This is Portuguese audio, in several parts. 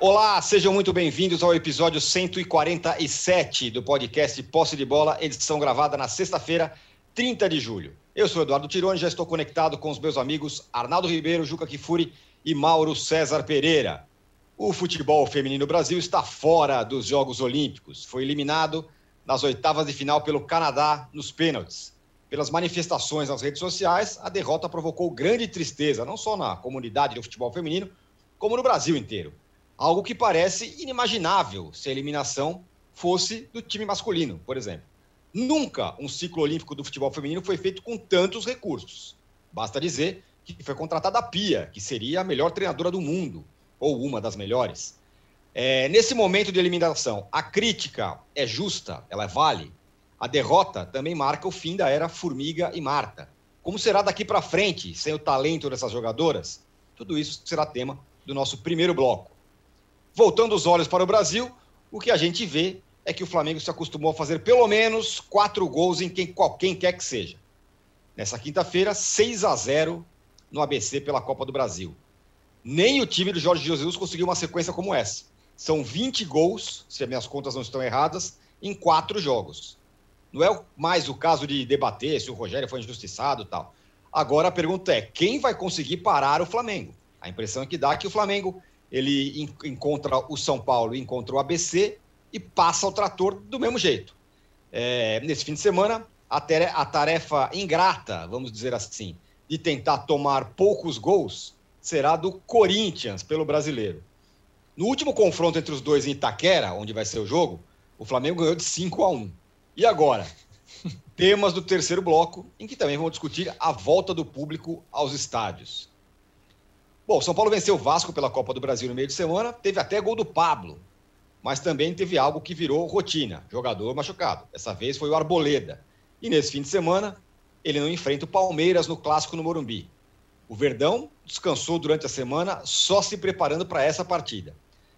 Olá, sejam muito bem-vindos ao episódio 147 do podcast Posse de Bola, edição gravada na sexta-feira, 30 de julho. Eu sou Eduardo Tironi, já estou conectado com os meus amigos Arnaldo Ribeiro, Juca Kifuri e Mauro César Pereira. O futebol feminino Brasil está fora dos Jogos Olímpicos. Foi eliminado nas oitavas de final pelo Canadá nos pênaltis. Pelas manifestações nas redes sociais, a derrota provocou grande tristeza, não só na comunidade do futebol feminino, como no Brasil inteiro. Algo que parece inimaginável se a eliminação fosse do time masculino, por exemplo. Nunca um ciclo olímpico do futebol feminino foi feito com tantos recursos. Basta dizer que foi contratada a Pia, que seria a melhor treinadora do mundo, ou uma das melhores. É, nesse momento de eliminação, a crítica é justa, ela vale. A derrota também marca o fim da era Formiga e Marta. Como será daqui para frente, sem o talento dessas jogadoras? Tudo isso será tema do nosso primeiro bloco. Voltando os olhos para o Brasil, o que a gente vê é que o Flamengo se acostumou a fazer pelo menos quatro gols em quem, quem quer que seja. Nessa quinta-feira, 6 a 0 no ABC pela Copa do Brasil. Nem o time do Jorge Jesus conseguiu uma sequência como essa. São 20 gols, se as minhas contas não estão erradas, em quatro jogos. Não é mais o caso de debater se o Rogério foi injustiçado e tal. Agora a pergunta é: quem vai conseguir parar o Flamengo? A impressão que dá é que o Flamengo ele encontra o São Paulo, encontra o ABC e passa o trator do mesmo jeito. É, nesse fim de semana, a, a tarefa ingrata, vamos dizer assim, de tentar tomar poucos gols será do Corinthians pelo brasileiro. No último confronto entre os dois em Itaquera, onde vai ser o jogo, o Flamengo ganhou de 5 a 1. E agora? Temas do terceiro bloco, em que também vamos discutir a volta do público aos estádios. Bom, São Paulo venceu o Vasco pela Copa do Brasil no meio de semana, teve até gol do Pablo, mas também teve algo que virou rotina, jogador machucado. Dessa vez foi o Arboleda. E nesse fim de semana, ele não enfrenta o Palmeiras no clássico no Morumbi. O Verdão descansou durante a semana só se preparando para essa partida.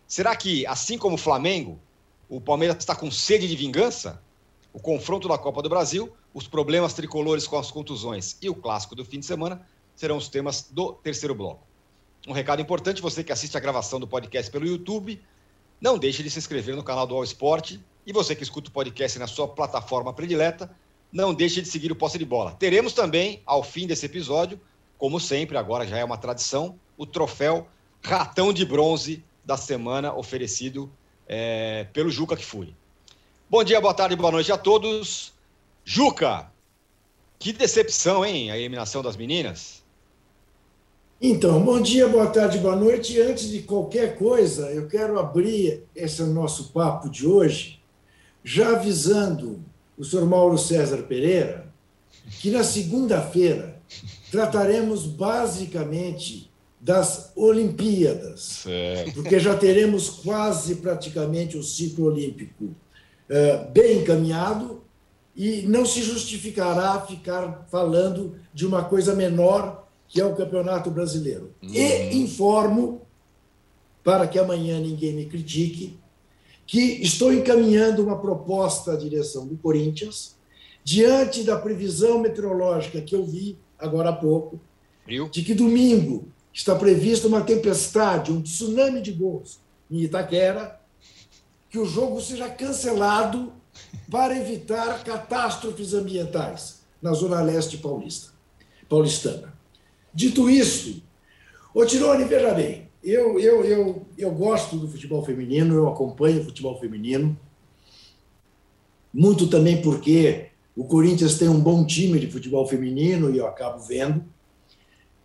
Será que, assim como o Flamengo, o Palmeiras está com sede de vingança? O confronto da Copa do Brasil, os problemas tricolores com as contusões e o clássico do fim de semana serão os temas do terceiro bloco. Um recado importante, você que assiste a gravação do podcast pelo YouTube, não deixe de se inscrever no canal do All Sport. E você que escuta o podcast na sua plataforma predileta, não deixe de seguir o Posse de Bola. Teremos também, ao fim desse episódio, como sempre, agora já é uma tradição, o troféu Ratão de Bronze da semana oferecido é, pelo Juca Kfouri. Bom dia, boa tarde, boa noite a todos. Juca, que decepção, hein, a eliminação das meninas? Então, bom dia, boa tarde, boa noite. Antes de qualquer coisa, eu quero abrir esse nosso papo de hoje, já avisando o senhor Mauro César Pereira que na segunda-feira trataremos basicamente das Olimpíadas, certo. porque já teremos quase praticamente o ciclo olímpico uh, bem encaminhado e não se justificará ficar falando de uma coisa menor que é o Campeonato Brasileiro. Uhum. E informo, para que amanhã ninguém me critique, que estou encaminhando uma proposta à direção do Corinthians, diante da previsão meteorológica que eu vi agora há pouco, de que domingo está prevista uma tempestade, um tsunami de gols em Itaquera, que o jogo seja cancelado para evitar catástrofes ambientais na Zona Leste paulista, paulistana. Dito isso, ô Tirone, veja bem, eu, eu, eu, eu gosto do futebol feminino, eu acompanho o futebol feminino, muito também porque o Corinthians tem um bom time de futebol feminino e eu acabo vendo.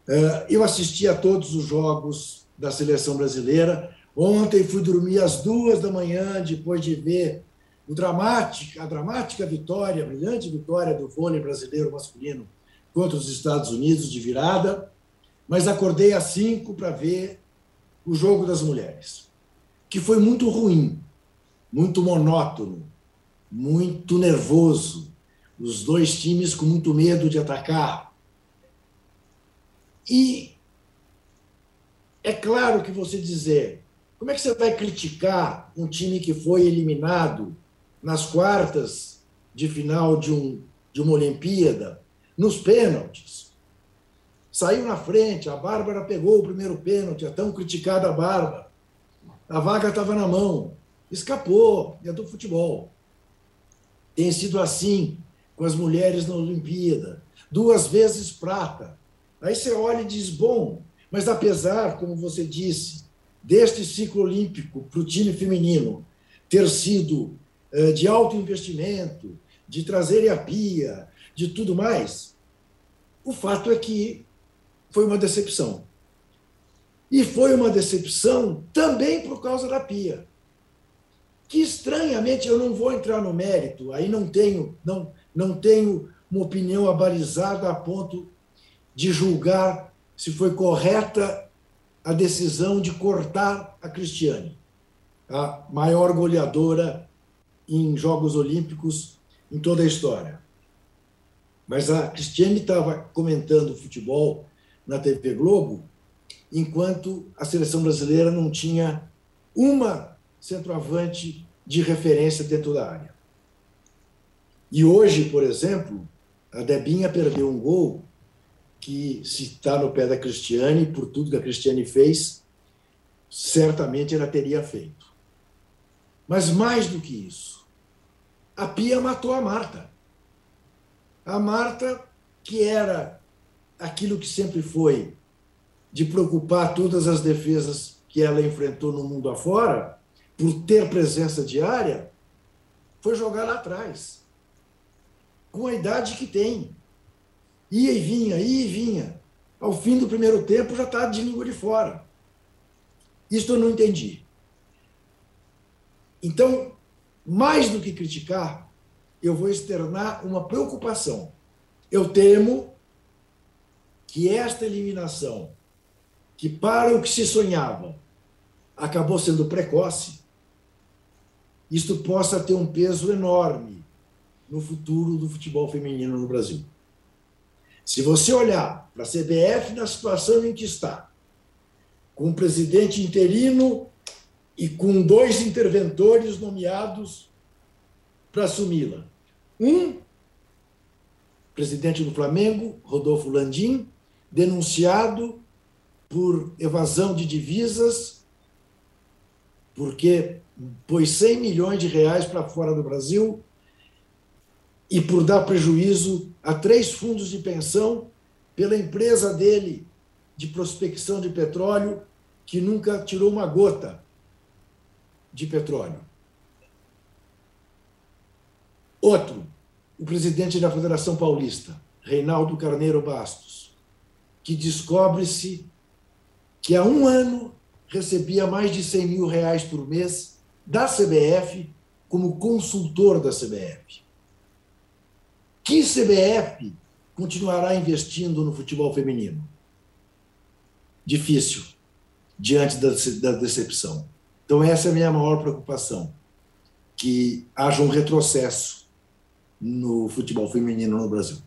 Eh, eu assisti a todos os jogos da seleção brasileira. Ontem fui dormir às duas da manhã, depois de ver o dramática, a dramática vitória, a brilhante vitória do vôlei brasileiro masculino contra os Estados Unidos de virada, mas acordei às cinco para ver o jogo das mulheres, que foi muito ruim, muito monótono, muito nervoso, os dois times com muito medo de atacar. E é claro que você dizer, como é que você vai criticar um time que foi eliminado nas quartas de final de, um, de uma Olimpíada nos pênaltis. Saiu na frente, a Bárbara pegou o primeiro pênalti, a tão criticada Bárbara. a vaga estava na mão, escapou, é do futebol. Tem sido assim com as mulheres na Olimpíada, duas vezes prata. Aí você olha e diz: bom, mas apesar, como você disse, deste ciclo olímpico para o time feminino ter sido eh, de alto investimento, de trazer a pia, de tudo mais, o fato é que foi uma decepção. E foi uma decepção também por causa da pia. Que estranhamente eu não vou entrar no mérito, aí não tenho, não, não tenho uma opinião abalizada a ponto de julgar se foi correta a decisão de cortar a Cristiane, a maior goleadora em Jogos Olímpicos em toda a história. Mas a Cristiane estava comentando futebol na TV Globo, enquanto a seleção brasileira não tinha uma centroavante de referência dentro da área. E hoje, por exemplo, a Debinha perdeu um gol que, se está no pé da Cristiane, por tudo que a Cristiane fez, certamente ela teria feito. Mas mais do que isso, a Pia matou a Marta. A Marta, que era aquilo que sempre foi, de preocupar todas as defesas que ela enfrentou no mundo afora, por ter presença diária, foi jogar lá atrás. Com a idade que tem. Ia e vinha, ia e vinha. Ao fim do primeiro tempo já está de língua de fora. Isso eu não entendi. Então, mais do que criticar, eu vou externar uma preocupação. Eu temo que esta eliminação, que para o que se sonhava acabou sendo precoce, isto possa ter um peso enorme no futuro do futebol feminino no Brasil. Se você olhar para a CBF na situação em que está, com o presidente interino e com dois interventores nomeados para assumi-la, um, presidente do Flamengo, Rodolfo Landim, denunciado por evasão de divisas, porque pôs 100 milhões de reais para fora do Brasil e por dar prejuízo a três fundos de pensão pela empresa dele de prospecção de petróleo, que nunca tirou uma gota de petróleo. Outro, o presidente da Federação Paulista, Reinaldo Carneiro Bastos, que descobre-se que há um ano recebia mais de 100 mil reais por mês da CBF como consultor da CBF. Que CBF continuará investindo no futebol feminino? Difícil, diante da, decepção. Então, essa é a minha maior preocupação: que haja um retrocesso no futebol feminino no Brasil.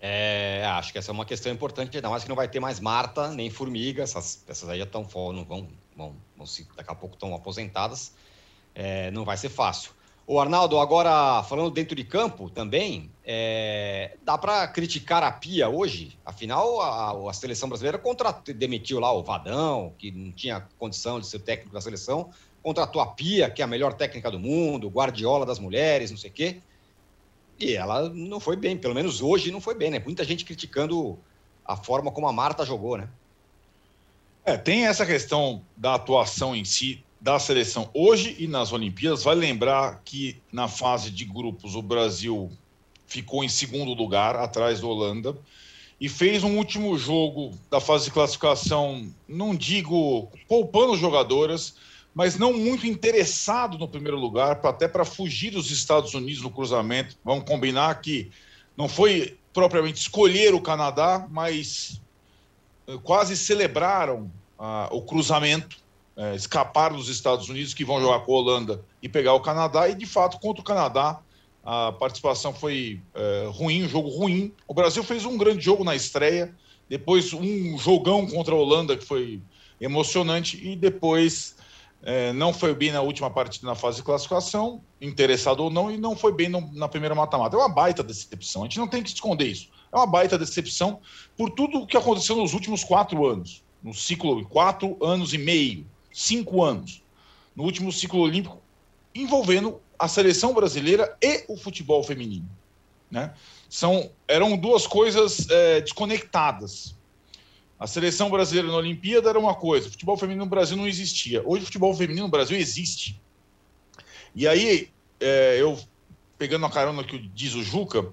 É, acho que essa é uma questão importante, ainda mais que não vai ter mais Marta nem Formiga, essas, essas aí já estão não vão, vão, vão se, daqui a pouco estão aposentadas, é, não vai ser fácil. O Arnaldo, agora falando dentro de campo também, é, dá para criticar a Pia hoje? Afinal, a, a seleção brasileira contra, demitiu lá o Vadão, que não tinha condição de ser técnico da seleção, contratou a Pia, que é a melhor técnica do mundo, Guardiola das mulheres, não sei o quê. E ela não foi bem, pelo menos hoje não foi bem, né? Muita gente criticando a forma como a Marta jogou, né? É, tem essa questão da atuação em si da seleção hoje e nas Olimpíadas. Vai lembrar que na fase de grupos o Brasil ficou em segundo lugar, atrás da Holanda, e fez um último jogo da fase de classificação, não digo poupando jogadoras, mas não muito interessado no primeiro lugar, até para fugir dos Estados Unidos no cruzamento. Vamos combinar que não foi propriamente escolher o Canadá, mas eh, quase celebraram ah, o cruzamento, eh, escaparam dos Estados Unidos, que vão jogar com a Holanda e pegar o Canadá, e de fato, contra o Canadá, a participação foi eh, ruim, um jogo ruim. O Brasil fez um grande jogo na estreia, depois um jogão contra a Holanda que foi emocionante, e depois é, não foi bem na última partida na fase de classificação, interessado ou não, e não foi bem no, na primeira mata-mata. É uma baita decepção. A gente não tem que esconder isso. É uma baita decepção por tudo o que aconteceu nos últimos quatro anos, no ciclo quatro anos e meio. cinco anos, no último ciclo olímpico, envolvendo a seleção brasileira e o futebol feminino. Né? São, eram duas coisas é, desconectadas. A seleção brasileira na Olimpíada era uma coisa, o futebol feminino no Brasil não existia. Hoje o futebol feminino no Brasil existe. E aí, é, eu pegando a carona que diz o Juca,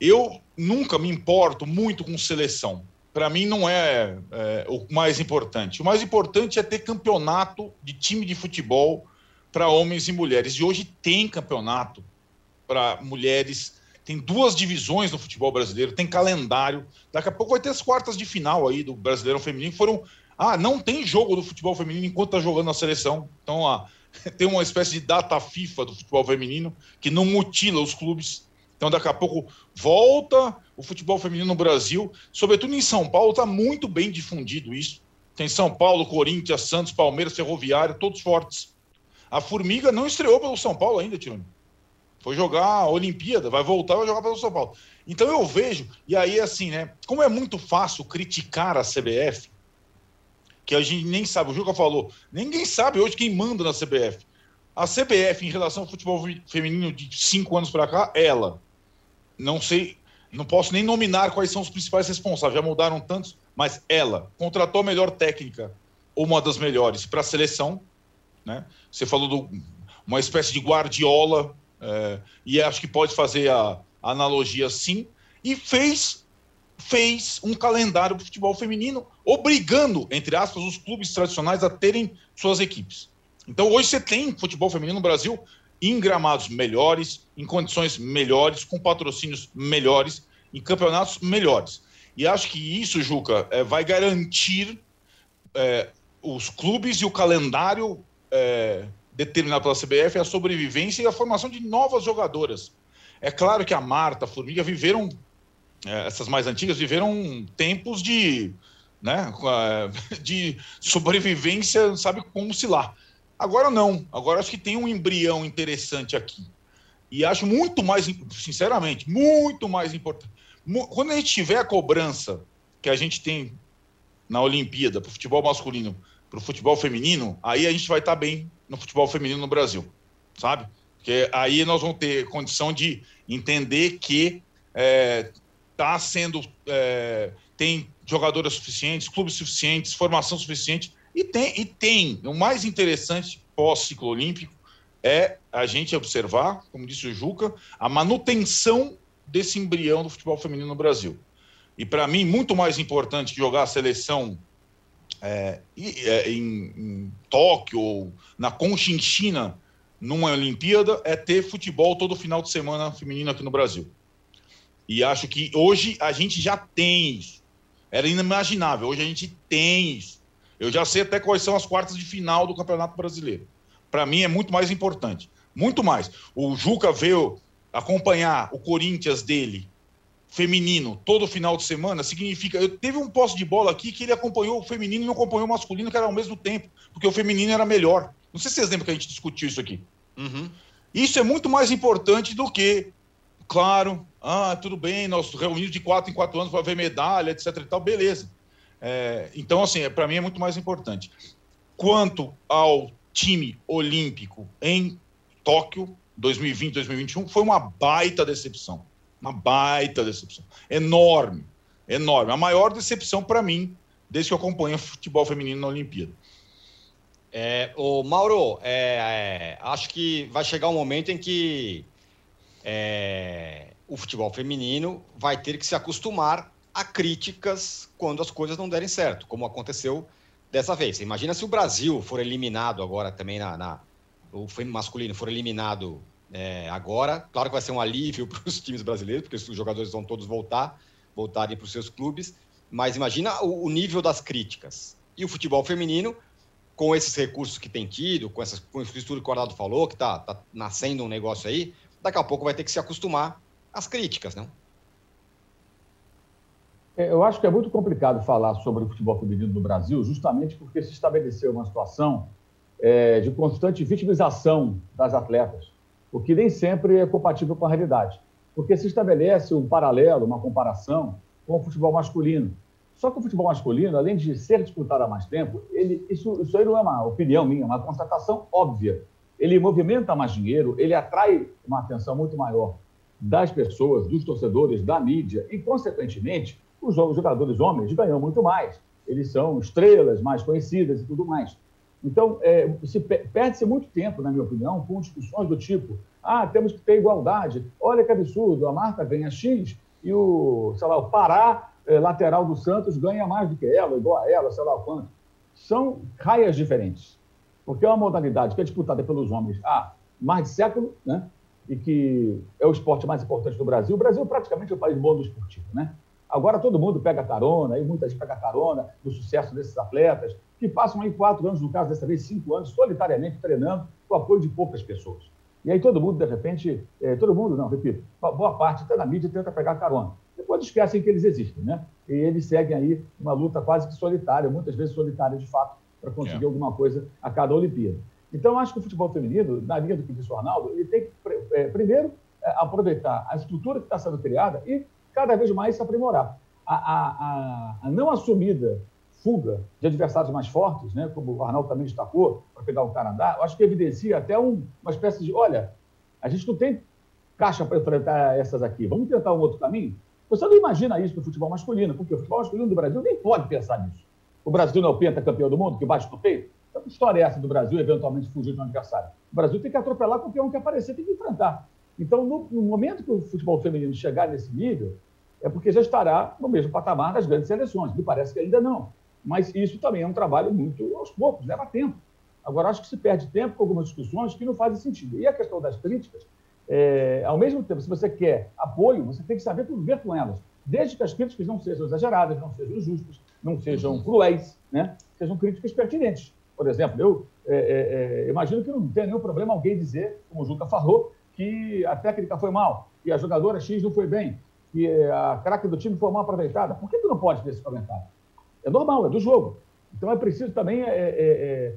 eu nunca me importo muito com seleção. Para mim não é, é, o mais importante. O mais importante é ter campeonato de time de futebol para homens e mulheres. E hoje tem campeonato para mulheres tem duas divisões no futebol brasileiro, tem calendário. Daqui a pouco vai ter as quartas de final aí do Brasileirão Feminino. Foram. Ah, não tem jogo do futebol feminino enquanto está jogando a seleção. Então, ah, tem uma espécie de data FIFA do futebol feminino que não mutila os clubes. Então, daqui a pouco volta o futebol feminino no Brasil, sobretudo em São Paulo, está muito bem difundido isso. Tem São Paulo, Corinthians, Santos, Palmeiras, Ferroviário, todos fortes. A Formiga não estreou pelo São Paulo ainda, Tirone. Foi jogar a Olimpíada, vai voltar, vai jogar pelo São Paulo. Então eu vejo, e aí assim, né? Como é muito fácil criticar a CBF, que a gente nem sabe, o Juca falou, ninguém sabe hoje quem manda na CBF. A CBF, em relação ao futebol feminino de cinco anos para cá, ela, não sei, não posso nem nominar quais são os principais responsáveis, já mudaram tantos, mas ela contratou a melhor técnica, ou uma das melhores, para a seleção. Né? Você falou de uma espécie de guardiola é, e acho que pode fazer a, analogia sim, e fez fez um calendário para futebol feminino, obrigando, entre aspas, os clubes tradicionais a terem suas equipes. Então, hoje você tem futebol feminino no Brasil em gramados melhores, em condições melhores, com patrocínios melhores, em campeonatos melhores. E acho que isso, Juca, é, vai garantir é, os clubes e o calendário é, determinado pela CBF é a sobrevivência e a formação de novas jogadoras. É claro que a Marta, a Formiga viveram, é, essas mais antigas, viveram tempos de, né, de sobrevivência, sabe como se lá. Agora não, agora acho que tem um embrião interessante aqui. E acho muito mais, sinceramente, muito mais importante. Quando a gente tiver a cobrança que a gente tem na Olimpíada para o futebol masculino, para o futebol feminino, aí a gente vai estar tá bem no futebol feminino no Brasil, sabe? Porque aí nós vamos ter condição de entender que é, tá sendo é, tem jogadoras suficientes, clubes suficientes, formação suficiente e tem e tem o mais interessante pós ciclo olímpico é a gente observar, como disse o Juca, a manutenção desse embrião do futebol feminino no Brasil. E para mim muito mais importante que jogar a seleção é, é, em, em, Tóquio ou na Conchinchina numa Olimpíada é ter futebol todo final de semana feminino aqui no Brasil. E acho que hoje a gente já tem isso. Era inimaginável. Hoje a gente tem isso. Eu já sei até quais são as quartas de final do Campeonato Brasileiro. Para mim é muito mais importante. Muito mais. O Juca veio acompanhar o Corinthians dele feminino todo final de semana significa. Eu teve um posse de bola aqui que ele acompanhou o feminino e não acompanhou o masculino, que era ao mesmo tempo, porque o feminino era melhor. Não sei se vocês lembram que a gente discutiu isso aqui. Uhum. Isso é muito mais importante do que, claro, ah, tudo bem, nós reunimos de quatro em quatro anos para ver medalha, etc. e tal, beleza. É, então, assim, é, para mim é muito mais importante. Quanto ao time olímpico em Tóquio, 2020, 2021, foi uma baita decepção uma baita decepção. Enorme. Enorme. A maior decepção para mim, desde que eu acompanho futebol feminino na Olimpíada. É, o Mauro, é, é, acho que vai chegar um momento em que é, o futebol feminino vai ter que se acostumar a críticas quando as coisas não derem certo, como aconteceu dessa vez. Imagina se o Brasil for eliminado agora também na, na o masculino for eliminado é, agora. Claro que vai ser um alívio para os times brasileiros, porque os jogadores vão todos voltar, voltarem para os seus clubes. Mas imagina o, o, nível das críticas. E o futebol feminino, com esses recursos que tem tido, com, essas, com isso tudo que o Cornado falou, que está tá nascendo um negócio aí, daqui a pouco vai ter que se acostumar às críticas, não? É, eu acho que é muito complicado falar sobre o futebol feminino no Brasil, justamente porque se estabeleceu uma situação é, de constante vitimização das atletas o que nem sempre é compatível com a realidade. Porque se estabelece um paralelo, uma comparação com o futebol masculino. Só que o futebol masculino, além de ser disputado há mais tempo, ele, isso, isso aí não é uma opinião minha, é uma constatação óbvia. Ele movimenta mais dinheiro, ele atrai uma atenção muito maior das pessoas, dos torcedores, da mídia, e, consequentemente, os jogadores homens ganham muito mais. Eles são estrelas mais conhecidas e tudo mais. Então, é, perde-se muito tempo, na minha opinião, com discussões do tipo: ah, temos que ter igualdade, olha que absurdo, a Marta ganha X e o, sei lá, o Pará, é, lateral do Santos, ganha mais do que ela, igual a ela, sei lá quanto. São raias diferentes, porque é uma modalidade que é disputada pelos homens há mais de século, né? e que é o esporte mais importante do Brasil. O Brasil praticamente é o país bom do esportivo, né? Agora todo mundo pega carona, e muita gente pega carona do sucesso desses atletas, que passam aí quatro anos, no caso dessa vez cinco anos, solitariamente treinando com o apoio de poucas pessoas. E aí todo mundo, de repente, é, todo mundo, não, repito, boa parte até na mídia tenta pegar carona. Depois esquecem que eles existem, né? E eles seguem aí uma luta quase que solitária, muitas vezes solitária de fato, para conseguir é. alguma coisa a cada Olimpíada. Então, acho que o futebol feminino, na linha do que disse o Arnaldo, ele tem que, é, primeiro, é, aproveitar a estrutura que está sendo criada e cada vez mais se aprimorar. A, a, a, a não assumida fuga de adversários mais fortes, né, como o Arnaldo também destacou, para pegar o Canadá, eu acho que evidencia até um, uma espécie de: olha, a gente não tem caixa para enfrentar essas aqui, vamos tentar um outro caminho? Você não imagina isso no futebol masculino, porque o futebol masculino do Brasil nem pode pensar nisso. O Brasil não é o pentacampeão do mundo, que bate no peito? Então, que história é essa do Brasil eventualmente fugir de um adversário? O Brasil tem que atropelar qualquer um que aparecer, tem que enfrentar. Então, no, no, momento que o futebol feminino chegar nesse nível, é porque já estará no mesmo patamar das grandes seleções. Me parece que ainda não. Mas isso também é um trabalho muito aos poucos, leva tempo. Agora, acho que se perde tempo com algumas discussões que não fazem sentido. E a questão das críticas, é, ao mesmo tempo, se você quer apoio, você tem que saber conviver com elas. Desde que as críticas não sejam exageradas, não sejam injustas, não sejam cruéis, né? sejam críticas pertinentes. Por exemplo, eu é, é, é imagino que não tem nenhum problema alguém dizer, como o Juca falou, que a técnica foi mal, que a jogadora X não foi bem, que a craque do time foi mal aproveitada. Por que tu não pode ter esse comentário? É normal, é do jogo. Então é preciso também é, é,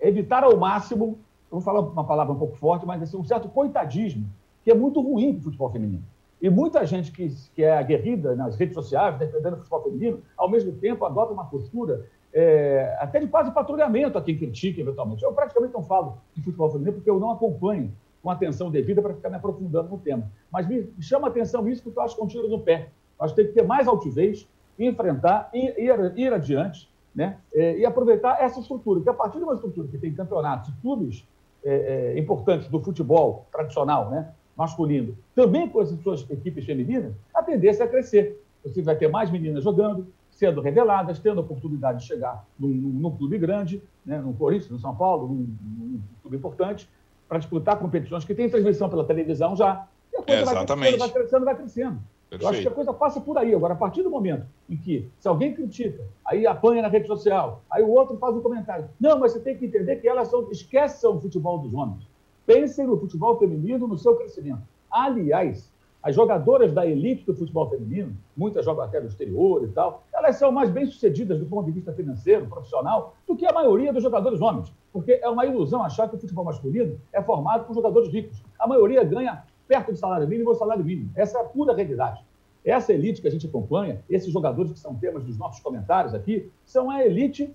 é, evitar ao máximo, vou falar uma palavra um pouco forte, mas assim, um certo coitadismo, que é muito ruim para o futebol feminino. E muita gente que, que é aguerrida nas redes sociais, defendendo o futebol feminino, ao mesmo tempo adota uma postura é, até de quase patrulhamento a quem critica, eventualmente. Eu praticamente não falo de futebol feminino porque eu não acompanho com atenção devida para ficar me aprofundando no tema. Mas me chama atenção isso porque eu acho que é um tiro no pé. Eu acho que tem que ter mais altivez, enfrentar, ir, ir, adiante né? É, e aproveitar essa estrutura. Porque a partir de uma estrutura que tem campeonatos e clubes é, é, importantes do futebol tradicional, né? masculino, também com as suas equipes femininas, a tendência é crescer. Você vai ter mais meninas jogando, sendo reveladas, tendo a oportunidade de chegar num, num clube grande, né? no Corinthians, no São Paulo, num, num clube importante, para disputar competições que têm transmissão pela televisão já. E a coisa Exatamente. vai crescendo, vai crescendo, vai crescendo. Perfeito. Eu acho que a coisa passa por aí. Agora, a partir do momento em que, se alguém critica, aí apanha na rede social, aí o outro faz um comentário. Não, mas você tem que entender que elas são, esqueçam o futebol dos homens. Pensem no futebol feminino, no seu crescimento. Aliás, as jogadoras da elite do futebol feminino, muitas jogam até no exterior e tal, elas são mais bem-sucedidas do ponto de vista financeiro, profissional, do que a maioria dos jogadores homens. Porque é uma ilusão achar que o futebol masculino é formado por jogadores ricos. A maioria ganha perto do salário mínimo ou salário mínimo. Essa é a pura realidade. Essa elite que a gente acompanha, esses jogadores que são temas dos nossos comentários aqui, são a elite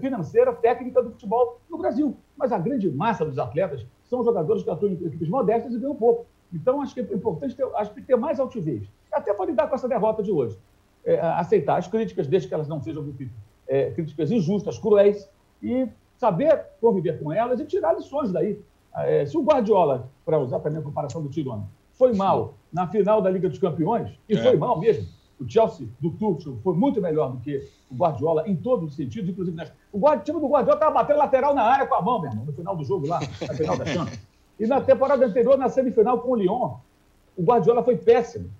financeira, técnica do futebol no Brasil. Mas a grande massa dos atletas são jogadores que atuam em equipes modestas e ganham pouco. Então, acho que é importante ter, acho que ter mais altivez, até para lidar com essa derrota de hoje. É, aceitar as críticas, desde que elas não sejam é, críticas injustas, cruéis, e saber conviver com elas e tirar lições daí. É, se o Guardiola, para usar também a comparação do Tirone, foi mal na final da Liga dos Campeões, e é. foi mal mesmo, o Chelsea do Tuchel foi muito melhor do que o Guardiola em todos os sentidos, inclusive nas... o time do Guardiola estava batendo lateral na área com a mão, meu irmão, no final do jogo lá, na final da Champions. E na temporada anterior, na semifinal com o Lyon, o Guardiola foi péssimo.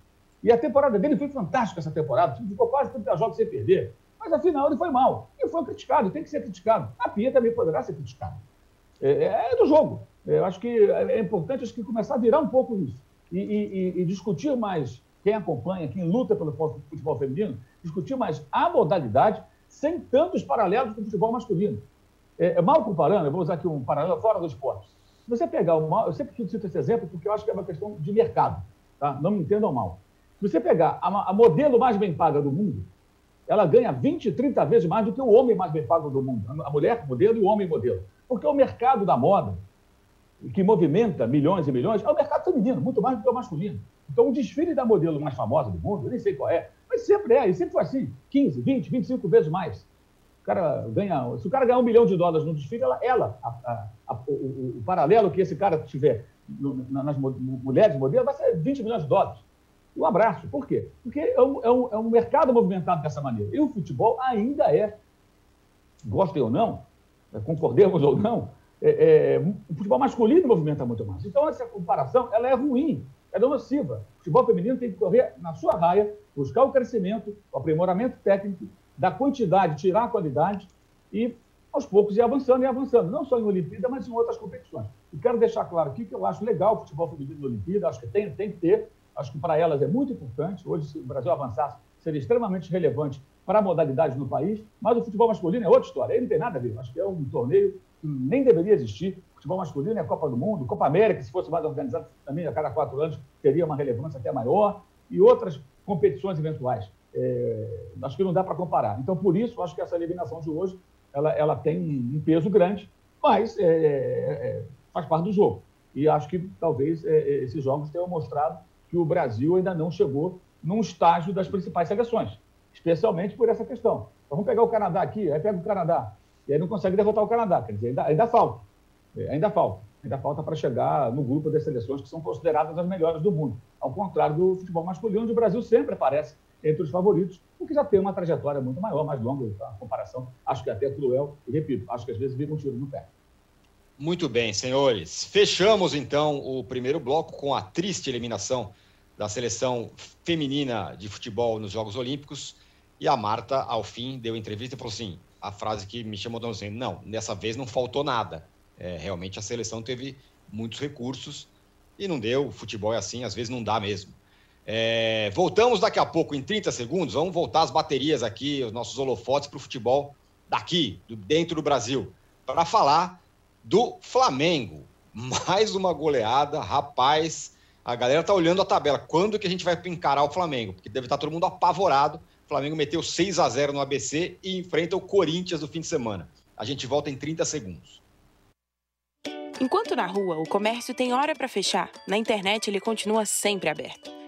E a temporada dele foi fantástica essa temporada, ficou quase 30 jogos sem perder. Mas afinal ele foi mal. E foi criticado, tem que ser criticado. A Pia também poderá ser criticada. É, é, é do jogo. Eu acho que é importante acho que começar a virar um pouco isso. E, e, e, discutir mais quem acompanha, quem luta pelo futebol feminino, discutir mais a modalidade sem tantos paralelos com o futebol masculino. É, é, mal comparando, eu vou usar aqui um paralelo fora do esporte. Se você pegar o mal, eu sempre cito esse exemplo porque eu acho que é uma questão de mercado, tá? não me entendam mal. Se você pegar a, a modelo mais bem paga do mundo, ela ganha 20, 30 vezes mais do que o homem mais bem pago do mundo. A mulher modelo e o homem modelo. Porque o mercado da moda, que movimenta milhões e milhões, é o mercado feminino, muito mais do que o masculino. Então, o desfile da modelo mais famosa do mundo, eu nem sei qual é, mas sempre é, e sempre foi assim, 15, 20, 25 vezes mais. O cara ganha, se o cara ganhar um milhão de dólares no desfile, ela, ela a, a, o, o, paralelo que esse cara tiver nas mulheres modelos vai ser 20 milhões de dólares um abraço. Por quê? Porque é um, é, um, é um mercado movimentado dessa maneira. E o futebol ainda é, gostem ou não, é, concordemos ou não, é, é, o futebol masculino movimenta muito mais. Então, essa comparação ela é ruim, ela é nociva. O futebol feminino tem que correr na sua raia, buscar o crescimento, o aprimoramento técnico, da quantidade, tirar a qualidade e, aos poucos, ir avançando e avançando. Não só em Olimpíada, mas em outras competições. E quero deixar claro aqui que eu acho legal o futebol feminino na Olimpíada, acho que tem, tem que ter, Acho que para elas é muito importante. Hoje, se o Brasil avançasse, seria extremamente relevante para a modalidade no país. Mas o futebol masculino é outra história. Ele não tem nada a ver. Acho que é um torneio que nem deveria existir. O futebol masculino é a Copa do Mundo, Copa América, se fosse mais organizado também a cada quatro anos, teria uma relevância até maior. E outras competições eventuais. É, acho que não dá para comparar. Então, por isso, acho que essa eliminação de hoje ela, ela tem um peso grande, mas é, é, é, faz parte do jogo. E acho que talvez é, é, esses jogos tenham mostrado que o Brasil ainda não chegou num estágio das principais seleções, especialmente por essa questão. Então, vamos pegar o Canadá aqui, aí pega o Canadá, e aí não consegue derrotar o Canadá, quer dizer, ainda, ainda falta, ainda falta, ainda falta para chegar no grupo das seleções que são consideradas as melhores do mundo, ao contrário do futebol masculino, onde o Brasil sempre aparece entre os favoritos, porque já tem uma trajetória muito maior, mais longa, a comparação, acho que até cruel, e repito, acho que às vezes vira um tiro no pé. Muito bem, senhores. Fechamos então o primeiro bloco com a triste eliminação da seleção feminina de futebol nos Jogos Olímpicos. E a Marta, ao fim, deu entrevista e falou assim: a frase que me chamou a atenção, não, dessa vez não faltou nada. É, realmente a seleção teve muitos recursos e não deu. O futebol é assim, às vezes não dá mesmo. É, voltamos daqui a pouco, em 30 segundos. Vamos voltar as baterias aqui, os nossos holofotes para o futebol daqui, do, dentro do Brasil, para falar do Flamengo. Mais uma goleada, rapaz. A galera tá olhando a tabela. Quando que a gente vai encarar o Flamengo? Porque deve estar tá todo mundo apavorado. O Flamengo meteu 6 a 0 no ABC e enfrenta o Corinthians no fim de semana. A gente volta em 30 segundos. Enquanto na rua o comércio tem hora para fechar, na internet ele continua sempre aberto.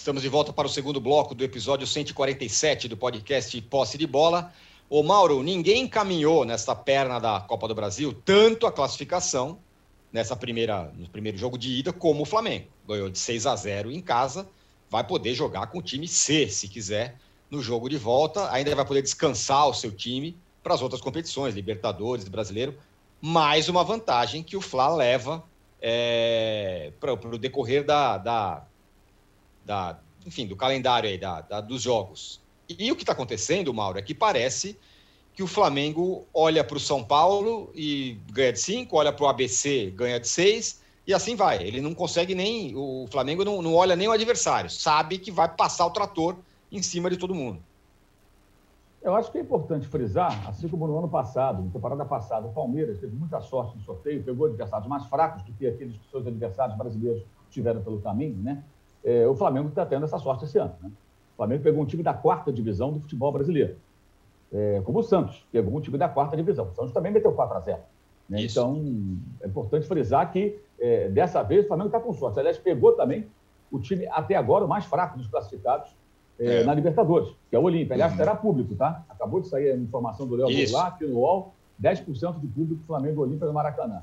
Estamos de volta para o segundo bloco do episódio 147 do podcast Posse de Bola. Ô Mauro, ninguém caminhou nessa perna da Copa do Brasil tanto a classificação nessa primeira, no primeiro jogo de ida, como o Flamengo. Ganhou de 6 a 0 em casa, vai poder jogar com o time C, se quiser, no jogo de volta. Ainda vai poder descansar o seu time para as outras competições, Libertadores, Brasileiro. Mais uma vantagem que o Fla leva é, para o decorrer da, da, da, enfim, do calendário aí, da, da dos jogos. E o que está acontecendo, Mauro, é que parece que o Flamengo olha para o São Paulo e ganha de 5, olha para o ABC, ganha de 6, e assim vai. Ele não consegue nem. O Flamengo não, não olha nem o adversário, sabe que vai passar o trator em cima de todo mundo. Eu acho que é importante frisar, assim como no ano passado, na temporada passada, o Palmeiras teve muita sorte no sorteio, pegou adversários mais fracos do que aqueles que seus adversários brasileiros tiveram pelo caminho, né? É, o Flamengo está tendo essa sorte esse ano. Né? O Flamengo pegou um time da quarta divisão do futebol brasileiro é, como o Santos, que é um time da quarta divisão. O Santos também meteu 4 a 0 né? Então, é importante frisar que é, dessa vez o Flamengo está com sorte. Aliás, pegou também o time até agora o mais fraco dos classificados é, é. na Libertadores, que é o Olímpia. Aliás, uhum. será público, tá? Acabou de sair a informação do Léo lá, aqui no UOL, 10% de público do Flamengo Olímpia no Maracanã.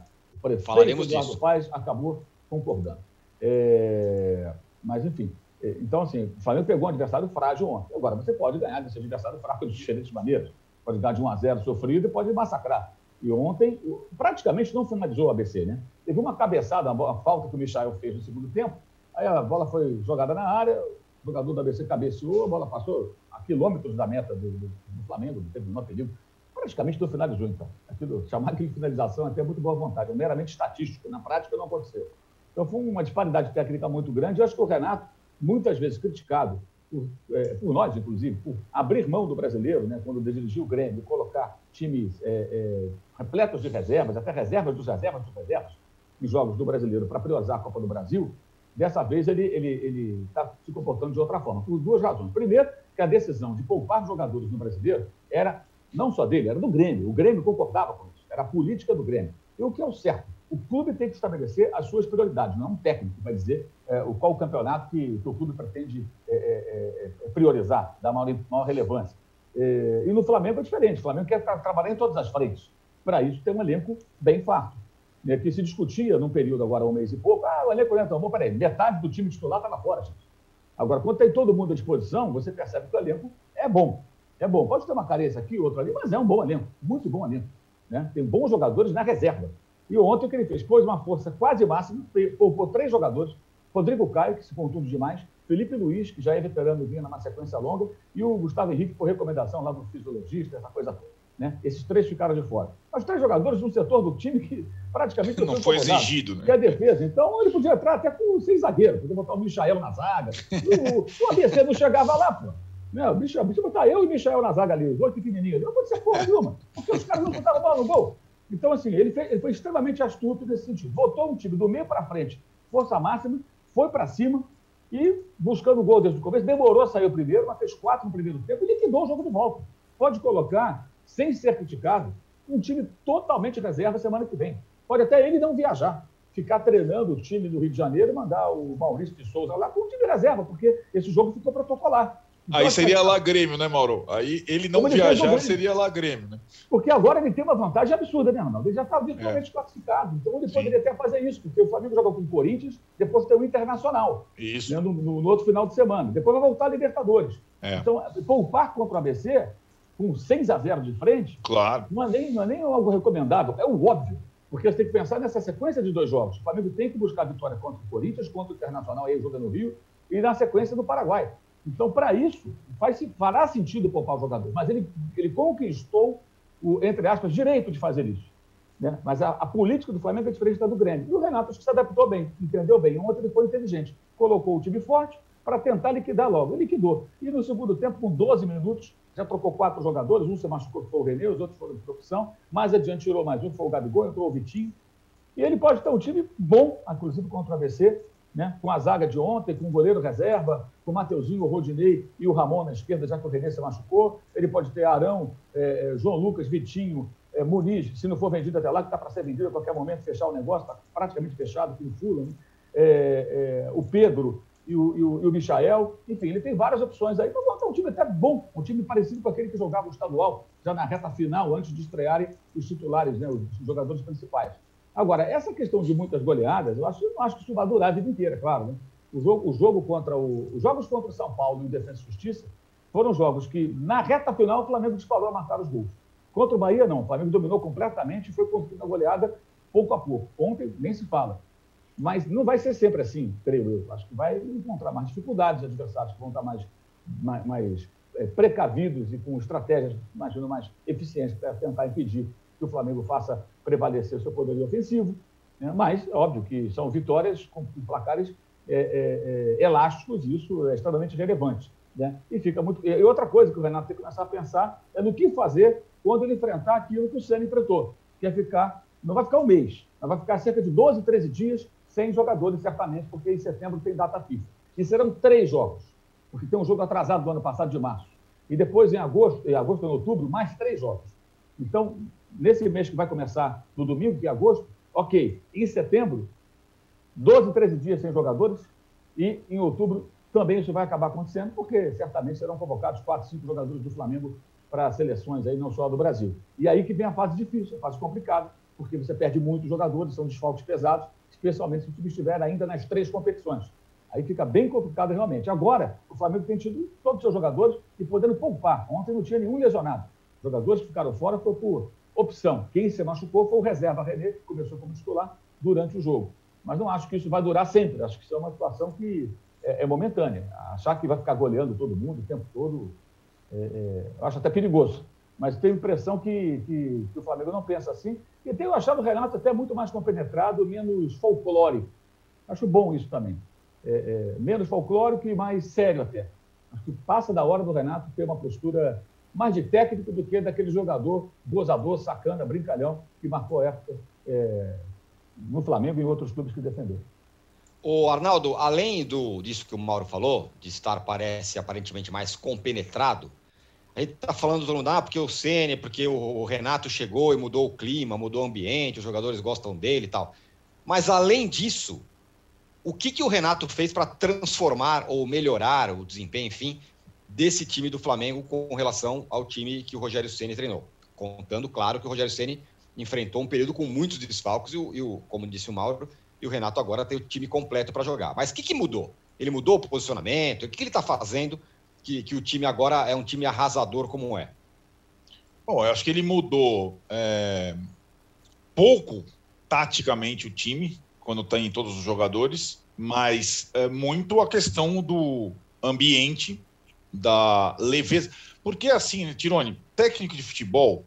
Falaremos disso. Paz acabou concordando. É, mas, enfim, é, então, assim, o Flamengo pegou um adversário frágil ontem. Agora, você pode ganhar desse adversário fraco de diferentes maneiras. Pode dar de 1 a 0 sofrido e pode massacrar. E ontem, praticamente não finalizou o ABC, né? Teve uma cabeçada, uma falta que o Michael fez no segundo tempo. Aí a bola foi jogada na área, o jogador do ABC cabeceou, a bola passou a quilômetros da meta do, do, do Flamengo, não teve menor perigo. praticamente não finalizou, então. Aquilo, chamar aquilo de finalização é até muito boa vontade, é meramente estatístico, na prática não aconteceu. Então foi uma disparidade técnica muito grande. Eu acho que o Renato, muitas vezes criticado, por, é, por nós, inclusive, por abrir mão do brasileiro, né, quando dirigiu o Grêmio, colocar times é, é, repletos de reservas, até reservas dos reservas dos reservas, em jogos do brasileiro para priorizar a Copa do Brasil, dessa vez ele está ele, ele tá se comportando de outra forma, por duas razões. Primeiro, que a decisão de poupar jogadores no brasileiro era não só dele, era do Grêmio. O Grêmio concordava com isso, era a política do Grêmio. E o que é o certo? O clube tem que estabelecer as suas prioridades, não é um técnico que vai dizer é, o qual o campeonato que, que, o clube pretende é, é, é, é priorizar, dar maior, maior relevância. É, e no Flamengo é diferente, o Flamengo quer tra trabalhar em todas as frentes. Para isso tem um elenco bem farto. Né, que se discutia num período agora, um mês e pouco, ah, o elenco então, bom, peraí, metade do time titular estava fora, gente. Agora, quando tem todo mundo à disposição, você percebe que o elenco é bom. É bom. Pode ter uma carência aqui, outra ali, mas é um bom elenco, muito bom elenco. Né? Tem bons jogadores na reserva. E ontem o que ele fez? Pôs uma força quase máxima, poupou três jogadores, Rodrigo Caio, que se contunde demais, Felipe Luiz, que já é veterano vinha numa sequência longa, e o Gustavo Henrique, por recomendação lá do fisiologista, essa coisa toda. Né? Esses três ficaram de fora. Mas três jogadores de um setor do time que praticamente não foi exigido, né? Que é a defesa. Então ele podia entrar até com seis zagueiros, podia botar o Michael na zaga. O, o ABC não chegava lá, pô. Né? O bicho botar eu e o Michael na zaga ali, os dois pequenininhos ali. Não pode ser porra nenhuma, porque os caras não botaram bola no gol. Então, assim, ele, fez, ele foi extremamente astuto nesse sentido. Botou um time do meio para frente, força máxima, foi para cima e, buscando o gol desde o começo, demorou a sair o primeiro, mas fez quatro no primeiro tempo e liquidou o jogo de volta. Pode colocar, sem ser criticado, um time totalmente reserva semana que vem. Pode até ele não viajar, ficar treinando o time do Rio de Janeiro e mandar o Maurício de Souza lá com o time reserva, porque esse jogo ficou protocolar. Aí seria lá Grêmio, né, Mauro? Aí ele não viajar seria lá Grêmio, né? Porque agora ele tem uma vantagem absurda, né, Ronaldo? Ele já está virtualmente é. classificado. Então ele Sim. poderia até fazer isso, porque o Flamengo joga com o Corinthians, depois tem o Internacional. Isso. Né, no, no, outro final de semana. Depois vai voltar a Libertadores. É. Então, poupar contra o ABC, com 6 a 0 de frente, claro. não, é nem, não é nem algo recomendável, é o óbvio. Porque você tem que pensar nessa sequência de dois jogos. O Flamengo tem que buscar a vitória contra o Corinthians, contra o Internacional, aí joga no Rio, e na sequência do Paraguai. Então, para isso, faz, fará sentido poupar o jogador. Mas ele, ele conquistou o, entre aspas, direito de fazer isso. Né? Mas a, a, política do Flamengo é diferente da do Grêmio. E o Renato acho que se adaptou bem, entendeu bem. Ontem ele foi inteligente. Colocou o time forte para tentar liquidar logo. Ele liquidou. E no segundo tempo, com 12 minutos, já trocou quatro jogadores. Um se machucou, foi o Renê, os outros foram de profissão. Mais adiante tirou mais um, foi o Gabigol, entrou o Vitinho. E ele pode ter um time bom, inclusive contra o ABC, né? com a zaga de ontem, com o goleiro reserva, com o Mateuzinho, o Rodinei e o Ramon na esquerda, já que o René se machucou. Ele pode ter Arão, é, João Lucas, Vitinho, é, Muniz, se não for vendido até lá, que está para ser vendido a qualquer momento, fechar o negócio, está praticamente fechado aqui no Fula. Né? É, o Pedro e o, e, o, e o Michael. Enfim, ele tem várias opções aí. Mas é um time até bom, um time parecido com aquele que jogava o estadual, já na reta final, antes de estrearem os titulares, né, os jogadores principais. Agora, essa questão de muitas goleadas, eu acho, eu acho que isso vai durar a vida inteira, claro. Né? O jogo, o jogo contra o, os jogos contra o São Paulo em Defesa e Justiça foram jogos que, na reta final, o Flamengo disparou a marcar os gols. Contra o Bahia, não. O Flamengo dominou completamente e foi construindo a goleada pouco a pouco. Ontem, nem se fala. Mas não vai ser sempre assim, creio eu. Acho que vai encontrar mais dificuldades adversários que vão estar mais, mais, mais é, precavidos e com estratégias, imagino, mais eficientes para tentar impedir que o Flamengo faça prevalecer seu poderio ofensivo. Né? Mas, óbvio, que são vitórias com placares é, é, é, elásticos, e isso é extremamente relevante. Né? E fica muito. E outra coisa que o Renato tem que começar a pensar é no que fazer quando ele enfrentar aquilo que o Senna enfrentou, que é ficar. Não vai ficar um mês, mas vai ficar cerca de 12, 13 dias sem jogadores, certamente, porque em setembro tem data FIFA. E serão três jogos, porque tem um jogo atrasado do ano passado, de março. E depois, em agosto, em agosto e outubro, mais três jogos. Então, nesse mês que vai começar no domingo, que é agosto, ok. Em setembro, 12, 13 dias sem jogadores, e em outubro também isso vai acabar acontecendo, porque certamente serão convocados 4, 5 jogadores do Flamengo para seleções aí, não só do Brasil. E aí que vem a fase difícil, a fase complicada, porque você perde muitos jogadores, são desfalques pesados, especialmente se o time estiver ainda nas três competições. Aí fica bem complicado realmente. Agora, o Flamengo tem tido todos os seus jogadores e podendo poupar. Ontem não tinha nenhum lesionado. Jogadores que ficaram fora foi por opção. Quem se machucou foi o reserva René, que começou como titular durante o jogo. Mas não acho que isso vai durar sempre. Acho que isso é uma situação que é, é momentânea. Achar que vai ficar goleando todo mundo o tempo todo, é, é, acho até perigoso. Mas tenho a impressão que, que, que, o Flamengo não pensa assim. E tenho achado o Renato até muito mais compenetrado, menos folclórico. Acho bom isso também. É, é, menos folclórico e mais sério até. Acho que passa da hora do Renato ter uma postura mais de técnico do que daquele jogador gozador, sacana, brincalhão, que marcou época é, no Flamengo e em outros clubes que defendeu. O Arnaldo, além do, disso que o Mauro falou, de estar, parece, aparentemente mais compenetrado, a gente está falando todo mundo, ah, porque o Ceni, porque o, o, Renato chegou e mudou o clima, mudou o ambiente, os jogadores gostam dele e tal. Mas além disso, o que, que o Renato fez para transformar ou melhorar o desempenho, enfim, desse time do Flamengo com relação ao time que o Rogério Ceni treinou? Contando, claro, que o Rogério Ceni enfrentou um período com muitos desfalques e, o, e o como disse o Mauro, e o Renato agora tem o time completo para jogar. Mas o que, que mudou? Ele mudou o posicionamento? O que, que ele está fazendo que, que o time agora é um time arrasador como é? Bom, eu acho que ele mudou é, pouco taticamente o time, quando tem todos os jogadores, mas é muito a questão do ambiente, da leveza. Porque assim, Tirone, técnico de futebol,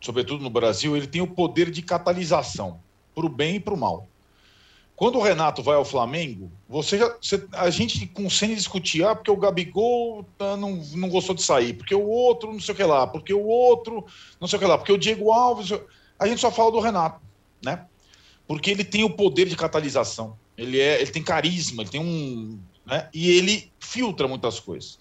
sobretudo no Brasil, ele tem o poder de catalisação, para o bem e para o mal. Quando o Renato vai ao Flamengo, você já, você, a gente Ceni discutia, ah, porque o Gabigol ah, não, não gostou de sair, porque o outro não sei o que lá, porque o outro não sei o que lá, porque o Diego Alves. A gente só fala do Renato, né? Porque ele tem o poder de catalisação, ele, é, ele tem carisma, ele tem um. Né? E ele filtra muitas coisas.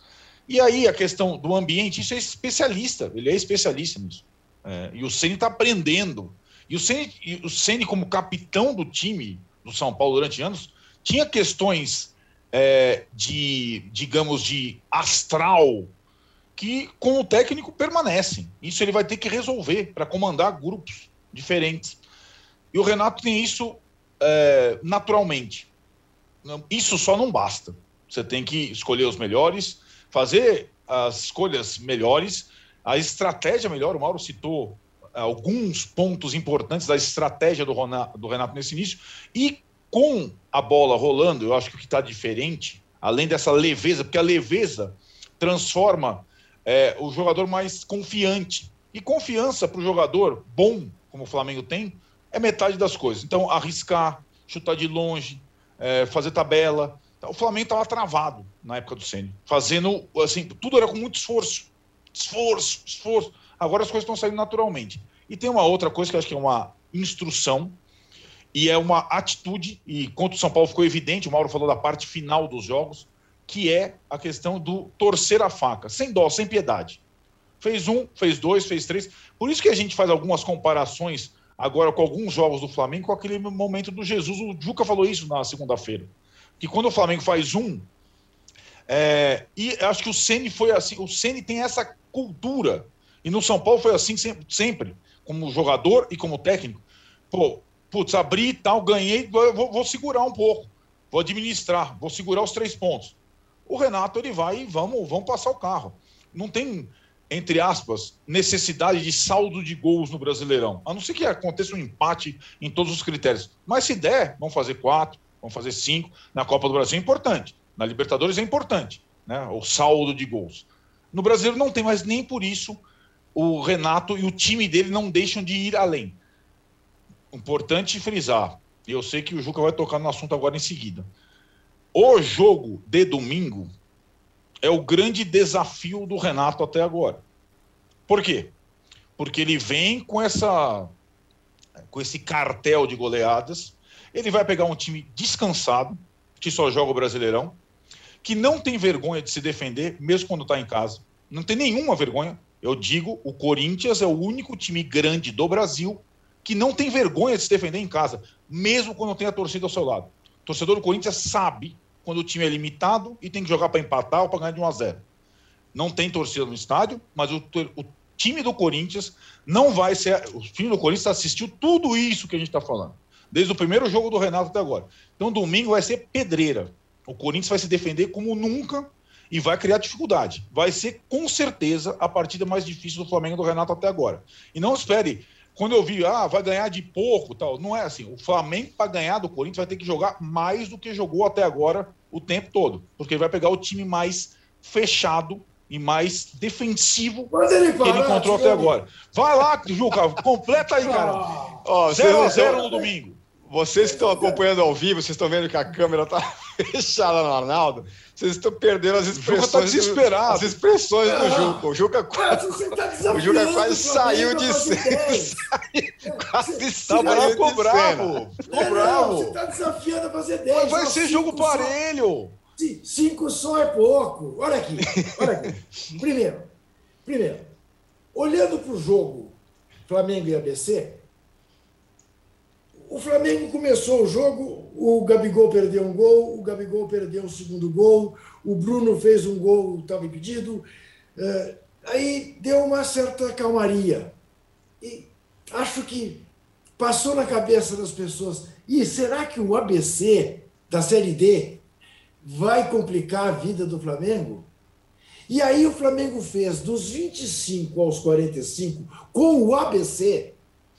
E aí a questão do ambiente, isso é especialista, ele é especialista nisso. É, e o Ceni está aprendendo. E o Ceni, como capitão do time, do São Paulo durante anos, tinha questões é, de, digamos, de astral que com o técnico permanecem. Isso ele vai ter que resolver para comandar grupos diferentes. E o Renato tem isso é, naturalmente. Isso só não basta. Você tem que escolher os melhores, fazer as escolhas melhores, a estratégia melhor. O Mauro citou alguns pontos importantes da estratégia do, do Renato nesse início. E com a bola rolando, eu acho que o que está diferente, além dessa leveza, porque a leveza transforma é, o jogador mais confiante. E confiança para o jogador bom, como o Flamengo tem, é metade das coisas. Então, arriscar, chutar de longe, é, fazer tabela. O Flamengo estava travado na época do Ceni, fazendo assim, tudo era com muito esforço, esforço, esforço. Agora as coisas estão saindo naturalmente. E tem uma outra coisa que eu acho que é uma instrução e é uma atitude, e contra o São Paulo ficou evidente, o Mauro falou da parte final dos jogos, que é a questão do torcer a faca, sem dó, sem piedade. Fez um, fez dois, fez três. Por isso que a gente faz algumas comparações agora com alguns jogos do Flamengo, com aquele momento do Jesus. O Juca falou isso na segunda-feira. Que quando o Flamengo faz um, é, e acho que o Ceni foi assim, o Ceni tem essa cultura. E no São Paulo foi assim sempre como jogador e como técnico, pô, putz, abri e tal, ganhei, vou, vou, segurar um pouco, vou administrar, vou segurar os três pontos. O Renato, ele vai e vamos, vamos passar o carro. Não tem, entre aspas, necessidade de saldo de gols no Brasileirão, a não ser que aconteça um empate em todos os critérios. Mas se der, vamos fazer quatro, vamos fazer cinco. Na Copa do Brasil é importante, na Libertadores é importante, né? o saldo de gols. No Brasileiro não tem, mas nem por isso o Renato e o time dele não deixam de ir além. Importante frisar, e eu sei que o Juca vai tocar no assunto agora em seguida. O jogo de domingo é o grande desafio do Renato até agora. Por quê? Porque ele vem com essa com esse cartel de goleadas, ele vai pegar um time descansado, que só joga o Brasileirão, que não tem vergonha de se defender, mesmo quando está em casa. Não tem nenhuma vergonha. Eu digo, o Corinthians é o único time grande do Brasil que não tem vergonha de se defender em casa, mesmo quando tem a torcida ao seu lado. O torcedor do Corinthians sabe quando o time é limitado e tem que jogar para empatar ou para ganhar de 1 a 0. Não tem torcida no estádio, mas o, o time do Corinthians não vai ser. O time do Corinthians assistiu tudo isso que a gente está falando, desde o primeiro jogo do Renato até agora. Então, domingo vai ser pedreira. O Corinthians vai se defender como nunca e vai criar dificuldade. Vai ser, com certeza, a partida mais difícil do Flamengo do Renato até agora. E não espere. Quando eu vi, ah, vai ganhar de pouco, tal, não é assim. O Flamengo, para ganhar do Corinthians, vai ter que jogar mais do que jogou até agora o tempo todo, porque ele vai pegar o time mais fechado e mais defensivo ele que ele encontrou até agora. Vai lá, Juca, completa aí, cara. Ah, Ó, 0 a vocês- 0 no domingo. Vocês que estão acompanhando ao vivo, vocês estão vendo que a câmera tá fechada no Arnaldo. Vocês estão perdendo as tá expressões. do- desesperado. As expressões do Ah. Juca. O Juca quase, tá o Juca quase saiu de cena. 10. Quase Tá saiu bravo, de bravo. Ficou É, bravo. Você está desafiando a fazer 10. Mas vai ser jogo parelho. Cinco só é pouco. Olha aqui, olha aqui. Primeiro, primeiro, olhando para o jogo Flamengo e ABC, o Flamengo começou o jogo, o Gabigol perdeu um gol, o Gabigol perdeu o segundo gol, o Bruno fez um gol, estava impedido. eh, aí deu uma certa calmaria. E acho que passou na cabeça das pessoas, e será que o ABC da Série D vai complicar a vida do Flamengo? E aí o Flamengo fez dos 25 aos 45 com o ABC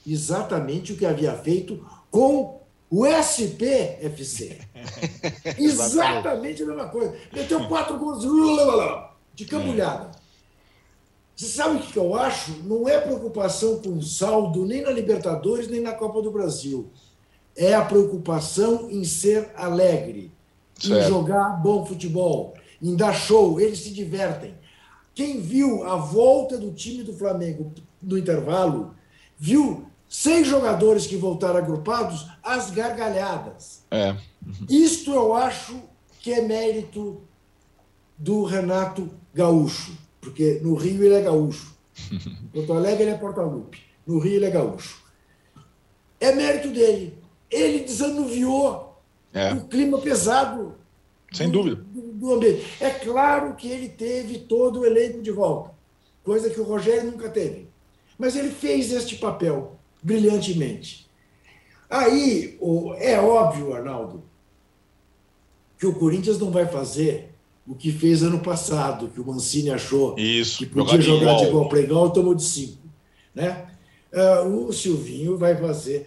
exatamente o que havia feito com o SPFC. exatamente a mesma coisa. Meteu quatro gols de cambulhada. Você sabe o que eu acho? Não é preocupação com saldo nem na Libertadores nem na Copa do Brasil. É a preocupação em ser alegre, em Certo. jogar bom futebol, em dar show. Eles se divertem. Quem viu a volta do time do Flamengo no intervalo, viu seis jogadores que voltaram agrupados às gargalhadas. É. Isto eu acho que é mérito do Renato Gaúcho, porque no Rio ele é gaúcho. Em Porto Alegre ele é Portalupe. No Rio ele é gaúcho. É mérito dele. Ele desanuviou É. o clima pesado. Sem do- dúvida. Do, do ambiente. É claro que ele teve todo o elenco de volta, coisa que o Rogério nunca teve. Mas ele fez este papel brilhantemente. Aí, é óbvio, Arnaldo, que o Corinthians não vai fazer o que fez ano passado, que o Mancini achou Isso. que podia jogar de igual. para igual e tomou de cinco. Né? Ah, o Silvinho vai fazer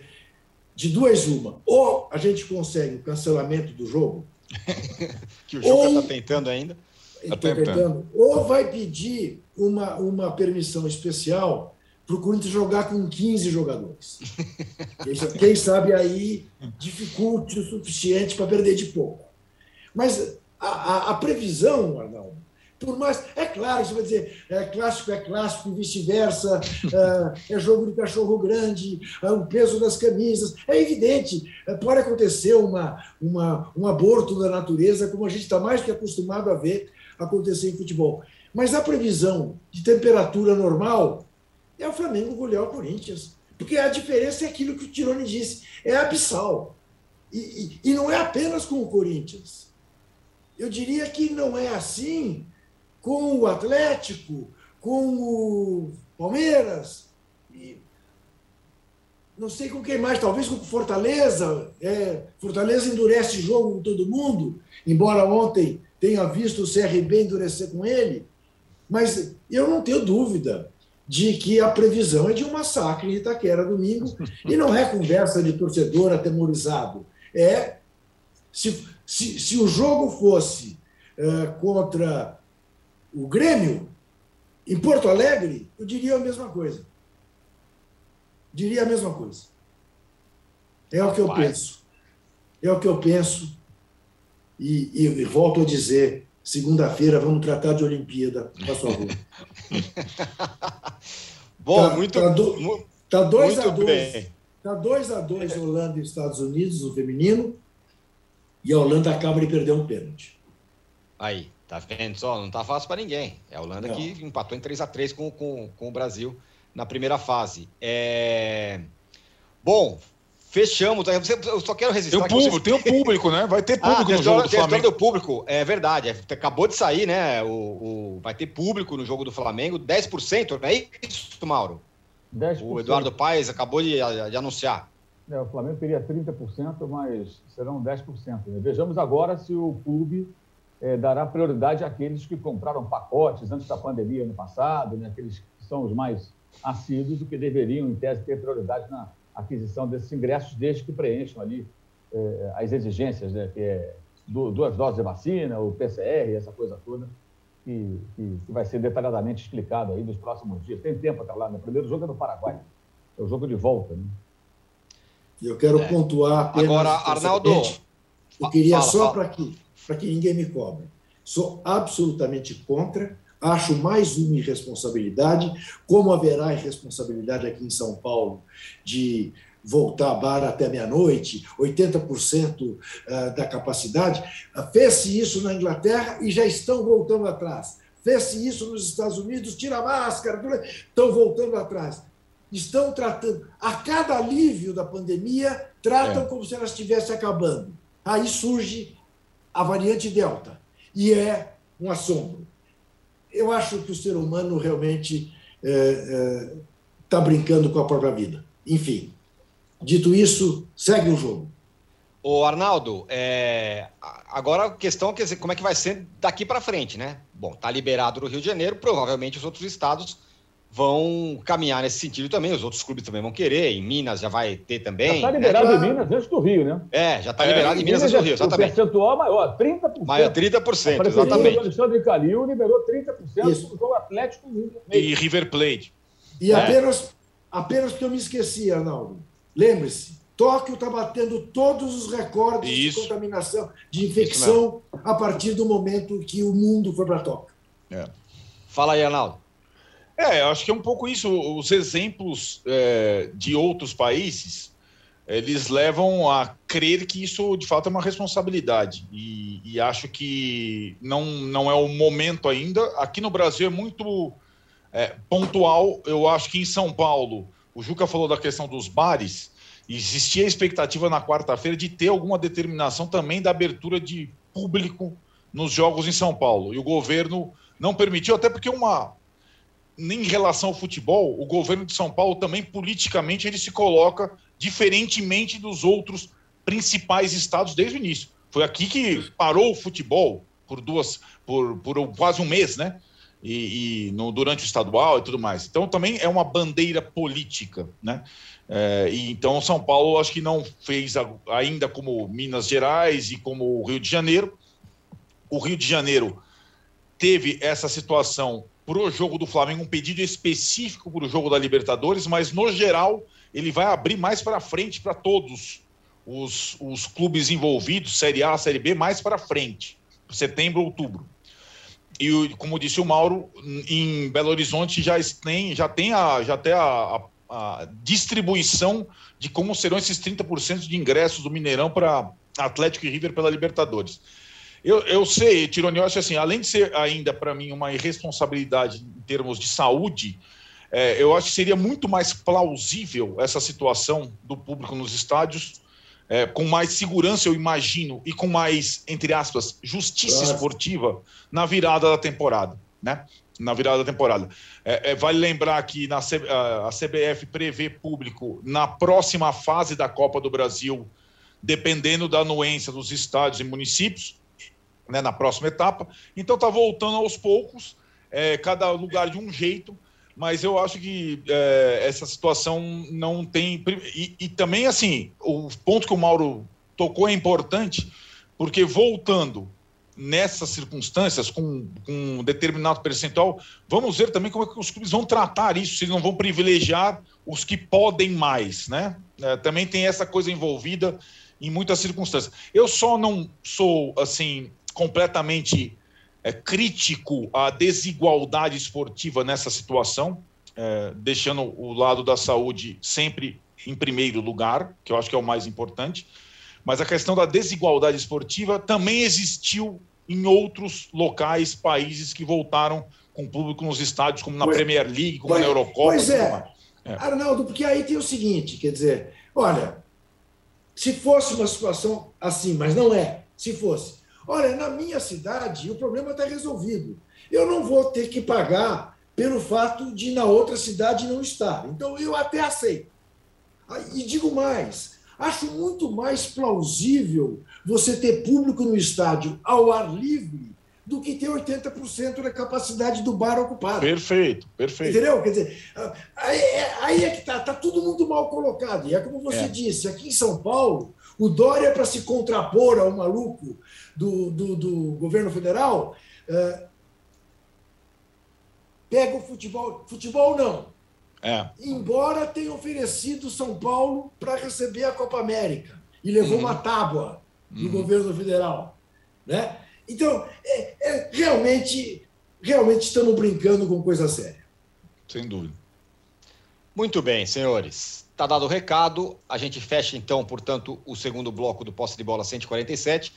de duas uma. Ou a gente consegue o cancelamento do jogo, Que o Juca Ou- está tentando ainda. Tá tentando. tentando, ou vai pedir uma, uma permissão especial para o Corinthians jogar com 15 jogadores. Quem sa- Quem sabe aí dificulte o suficiente para perder de pouco. Mas a, a- a previsão, Arnaldo, por mais. É claro, você vai dizer, é clássico é clássico e vice-versa, é, é jogo de cachorro grande, é o peso das camisas. É evidente, é, pode acontecer uma, uma, um aborto da natureza, como a gente está mais que acostumado a ver acontecer em futebol. Mas a previsão de temperatura normal é o Flamengo golear o Corinthians. Porque a diferença é aquilo que o Tirone disse, é abissal. E, e, e não é apenas com o Corinthians. Eu diria que não é assim com o Atlético, com o Palmeiras, e não sei com quem mais, talvez com o Fortaleza. É, Fortaleza endurece jogo com todo mundo, embora ontem tenha visto o CRB endurecer com ele. Mas eu não tenho dúvida de que a previsão é de um massacre em Itaquera domingo, e não é conversa de torcedor atemorizado. É se, se, se o jogo fosse eh, contra o Grêmio, em Porto Alegre, eu diria a mesma coisa. Diria a mesma coisa. É o que eu penso. É o que eu penso. E, e, e volto a dizer: segunda-feira vamos tratar de Olimpíada, por favor. Bom, Tá- muito, tá do- mu- Está 2 muito a 2 bem. Está 2 a 2 Holanda e Estados Unidos, no feminino. E a Holanda acaba de perder um pênalti. Aí, tá vendo só? Não tá fácil para ninguém. É a Holanda Não. que empatou em 3 a 3 com, com, com o Brasil na primeira fase. É... Bom, fechamos. Eu só quero Tem registrar o que vocês- público, tem o público, né? Vai ter Ah, público tem a no jogo do tem Flamengo. do público. É verdade. é- acabou de sair, né? O, o- vai ter público no jogo do Flamengo, 10%, não é isso, Mauro? 10%. O Eduardo Paes acabou de, de anunciar. É, o Flamengo teria 30%, mas serão 10%. né? Vejamos agora se o clube eh, dará prioridade àqueles que compraram pacotes antes da pandemia ano passado, né? aqueles que são os mais assíduos, o que deveriam, em tese, ter prioridade na aquisição desses ingressos, desde que preencham ali eh, as exigências, né? que é du- duas doses de vacina, o PCR, essa coisa toda. que, que, que, vai ser detalhadamente explicado aí nos próximos dias. Tem tempo até lá, né? O primeiro jogo é no Paraguai. É o jogo de volta, né? Eu quero é. pontuar. Agora, Arnaldo. Eu queria fala, só para que, que ninguém me cobre. Sou absolutamente contra. Acho mais uma irresponsabilidade, como haverá irresponsabilidade aqui em São Paulo de voltar a bar até meia-noite, 80% eh, da capacidade. Fez-se isso na Inglaterra e já estão voltando atrás. Fez-se isso nos Estados Unidos, tira a máscara, estão voltando atrás. Estão tratando, a cada alívio da pandemia, tratam é. como se ela estivesse acabando. Aí surge a variante Delta, e é um assombro. Eu acho que o ser humano realmente está é, é, brincando com a própria vida. Enfim, Dito isso, segue o jogo. O Arnaldo, é... agora a questão é como é que vai ser daqui para frente, né? Bom, tá liberado no Rio de Janeiro, provavelmente os outros estados vão caminhar nesse sentido também, os outros clubes também vão querer, em Minas já vai ter também. Já está né? liberado né? em Minas antes do Rio, né? É, já está é, liberado em Minas antes do Rio, exatamente. O percentual maior, 30%. Maior, 30%, exatamente. O Alexandre Calil liberou 30% Isso. do jogo Atlético E River Plate. E é. apenas, apenas porque eu me esqueci, Arnaldo, Lembre-se, Tóquio está batendo todos os recordes Isso. de contaminação, de infecção, a partir do momento que o mundo foi para Tóquio. É. Fala aí, Arnaldo. É, acho que é um pouco isso. Os exemplos é, de outros países, eles levam a crer que isso, de fato, é uma responsabilidade. E, e acho que não, não é o momento ainda. Aqui no Brasil é muito é, pontual. Eu acho que em São Paulo o Juca falou da questão dos bares. Existia a expectativa na quarta-feira de ter alguma determinação também da abertura de público nos jogos em São Paulo. E o governo não permitiu, até porque uma. Em relação ao futebol, o governo de São Paulo também politicamente ele se coloca diferentemente dos outros principais estados desde o início. Foi aqui que parou o futebol por duas, por, por quase um mês, né? e, e no, durante o estadual e tudo mais. Então também é uma bandeira política, né? É, e então São Paulo acho que não fez ainda como Minas Gerais e como o Rio de Janeiro. O Rio de Janeiro teve essa situação para o jogo do Flamengo, um pedido específico para o jogo da Libertadores, mas no geral ele vai abrir mais para frente para todos os, os clubes envolvidos, Série A, Série B, mais para frente, setembro, outubro. E como disse o Mauro, em Belo Horizonte já tem, já tem, a, já tem a, a, a distribuição de como serão esses 30% de ingressos do Mineirão para Atlético e River pela Libertadores. Eu, eu sei, Tironi, eu acho assim, além de ser ainda para mim uma irresponsabilidade em termos de saúde, é, eu acho que seria muito mais plausível essa situação do público nos estádios é, com mais segurança, eu imagino, e com mais, entre aspas, justiça esportiva na virada da temporada, né? Na virada da temporada. É, é, vale lembrar que na, a CBF prevê público na próxima fase da Copa do Brasil, dependendo da anuência dos estádios e municípios, né, na próxima etapa. Então está voltando aos poucos, é, cada lugar de um jeito, mas eu acho que é, essa situação não tem. E, e, também, assim, o ponto que o Mauro tocou é importante, porque voltando nessas circunstâncias, com, com um determinado percentual, vamos ver também como é que os clubes vão tratar isso, se eles não vão privilegiar os que podem mais, né? É, também tem essa coisa envolvida em muitas circunstâncias. Eu só não sou, assim, completamente é, crítico à desigualdade esportiva nessa situação, é, deixando o lado da saúde sempre em primeiro lugar, que eu acho que é o mais importante. Mas a questão da desigualdade esportiva também existiu em outros locais, países que voltaram com público nos estádios, como na pois, Premier League, como pois, na Eurocopa. Pois é. é, Arnaldo, porque aí tem o seguinte, quer dizer, olha, se fosse uma situação assim, mas não é, se fosse, Olha, na minha cidade o problema está resolvido. Eu não vou ter que pagar pelo fato de na outra cidade não estar. Então eu até aceito. E digo mais, acho muito mais plausível você ter público no estádio ao ar livre do que ter 80% da capacidade do bar ocupado. Perfeito, perfeito. Entendeu? Quer dizer, ah, aí, é, aí é que está tá tudo muito mal colocado. E é como você é. disse, aqui em São Paulo, o Dória, para se contrapor ao maluco do, do, do governo federal, é, pega o futebol. Futebol não. É. Embora tenha oferecido São Paulo para receber a Copa América e levou uhum. uma tábua do uhum. governo federal. Né? Então, é, é, realmente, realmente estamos brincando com coisa séria. Sem dúvida. Muito bem, senhores. Está dado o recado. A gente fecha, então, portanto, o segundo bloco do Posse de Bola 147.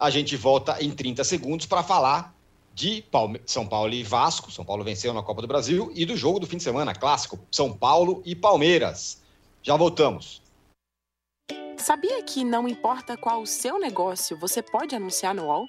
A gente volta em 30 segundos para falar de São Paulo e Vasco. São Paulo venceu na Copa do Brasil e do jogo do fim de semana, clássico, São Paulo e Palmeiras. Já voltamos. Sabia que não importa qual o seu negócio, você pode anunciar no UOL?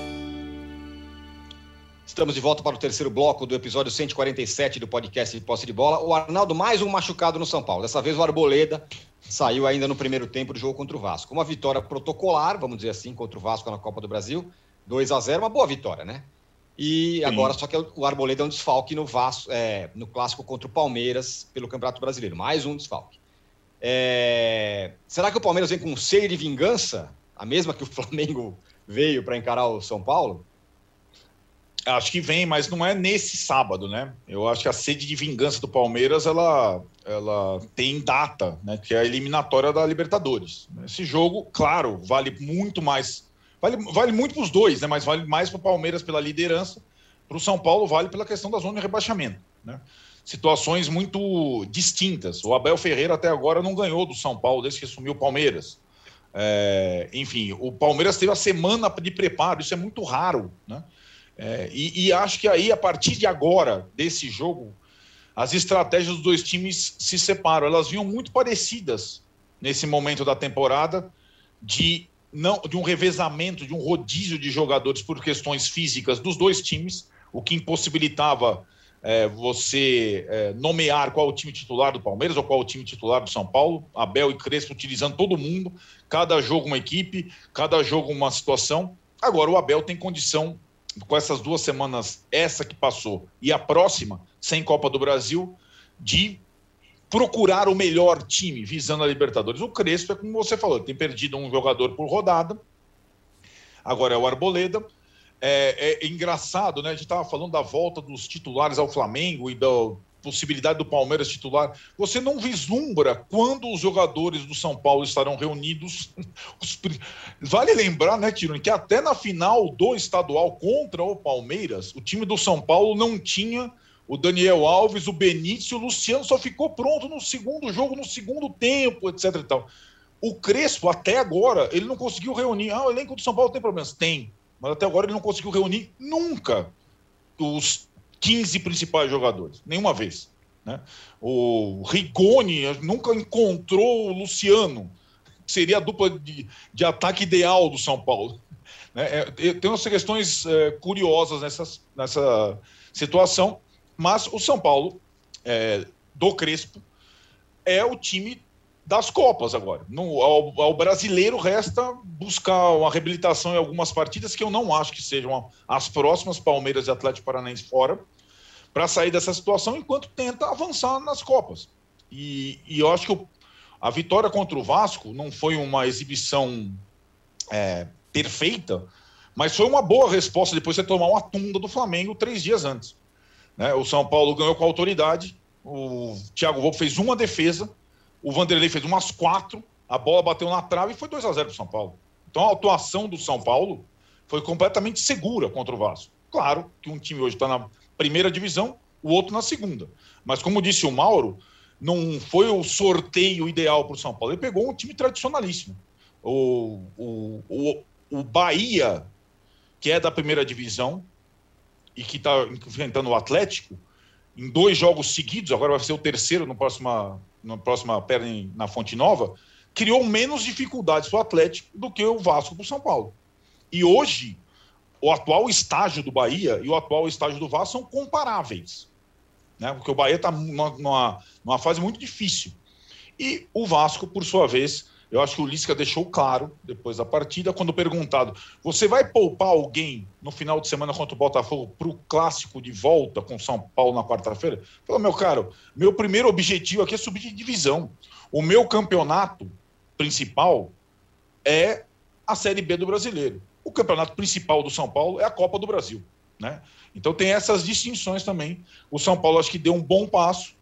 Estamos de volta para o terceiro bloco do episódio 147 do podcast de Posse de Bola. O Arnaldo, mais um machucado no São Paulo. Dessa vez o Arboleda saiu ainda no primeiro tempo do jogo contra o Vasco. Uma vitória protocolar, vamos dizer assim, contra o Vasco na Copa do Brasil. 2 a 0 uma boa vitória, né? E Sim. agora, só que o Arboleda é um desfalque no Vasco, é, no clássico contra o Palmeiras pelo Campeonato Brasileiro. Mais um desfalque. É... Será que o Palmeiras vem com sede de vingança? A mesma que o Flamengo veio para encarar o São Paulo? Acho que vem, mas não é nesse sábado, né? Eu acho que a sede de vingança do Palmeiras ela, ela tem data, né? Que é a eliminatória da Libertadores. Esse jogo, claro, vale muito mais Vale, vale muito para os dois, né? mas vale mais para o Palmeiras pela liderança. Para o São Paulo, vale pela questão da zona de rebaixamento. Né? Situações muito distintas. O Abel Ferreira até agora não ganhou do São Paulo desde que assumiu o Palmeiras. É, enfim, o Palmeiras teve a semana de preparo, isso é muito raro. Né? É, e, e acho que aí, a partir de agora, desse jogo, as estratégias dos dois times se separam. Elas vinham muito parecidas nesse momento da temporada de não de um revezamento, de um rodízio de jogadores por questões físicas dos dois times, o que impossibilitava é, você é, nomear qual o time titular do Palmeiras ou qual o time titular do São Paulo. Abel e Crespo utilizando todo mundo, cada jogo uma equipe, cada jogo uma situação. Agora o Abel tem condição, com essas duas semanas, essa que passou e a próxima, sem Copa do Brasil, de procurar o melhor time visando a Libertadores. O Crespo é como você falou, tem perdido um jogador por rodada. Agora é o Arboleda. É, é engraçado, né? A gente estava falando da volta dos titulares ao Flamengo e da possibilidade do Palmeiras titular. Você não vislumbra quando os jogadores do São Paulo estarão reunidos. Vale lembrar, né, Tiro, que até na final do estadual contra o Palmeiras, o time do São Paulo não tinha o Daniel Alves, o Benício, o Luciano só ficou pronto no segundo jogo, no segundo tempo, etc e tal. O Crespo, até agora, ele não conseguiu reunir. Ah, o elenco do São Paulo tem problemas? Tem. Mas até agora ele não conseguiu reunir nunca os 15 principais jogadores. Nenhuma vez. Né? O Rigoni nunca encontrou o Luciano, que seria a dupla de, de ataque ideal do São Paulo. Né? É, tem umas questões é, curiosas nessa, nessa situação. Mas o São Paulo, é, do Crespo, é o time das Copas agora. No, ao, ao, brasileiro resta buscar uma reabilitação em algumas partidas que eu não acho que sejam as próximas Palmeiras e Atlético Paranaense fora, para sair dessa situação enquanto tenta avançar nas Copas. E, e eu acho que o, a vitória contra o Vasco não foi uma exibição é, perfeita, mas foi uma boa resposta depois de você tomar uma tunda do Flamengo três dias antes. Né? O São Paulo ganhou com autoridade, o Thiago Volpe fez uma defesa, o Vanderlei fez umas quatro, a bola bateu na trave e foi 2 a 0 para o São Paulo. Então a atuação do São Paulo foi completamente segura contra o Vasco. Claro que um time hoje está na primeira divisão, o outro na segunda. Mas como disse o Mauro, não foi o sorteio ideal para o São Paulo. Ele pegou um time tradicionalíssimo. O, o, o, o Bahia, que é da primeira divisão, e que está enfrentando o Atlético em dois jogos seguidos, agora vai ser o terceiro no próxima, na próxima perna na Fonte Nova, criou menos dificuldades para o Atlético do que o Vasco para o São Paulo. E hoje, o atual estágio do Bahia e o atual estágio do Vasco são comparáveis. Né? Porque o Bahia está numa, numa, numa fase muito difícil. E o Vasco, por sua vez, eu acho que o Lisca deixou claro, depois da partida, quando perguntado: você vai poupar alguém no final de semana contra o Botafogo para o clássico de volta com São Paulo na quarta-feira? Falou, meu caro, meu primeiro objetivo aqui é subir de divisão. O meu campeonato principal é a Série B do brasileiro. O campeonato principal do São Paulo é a Copa do Brasil. Né? Então tem essas distinções também. O São Paulo acho que deu um bom passo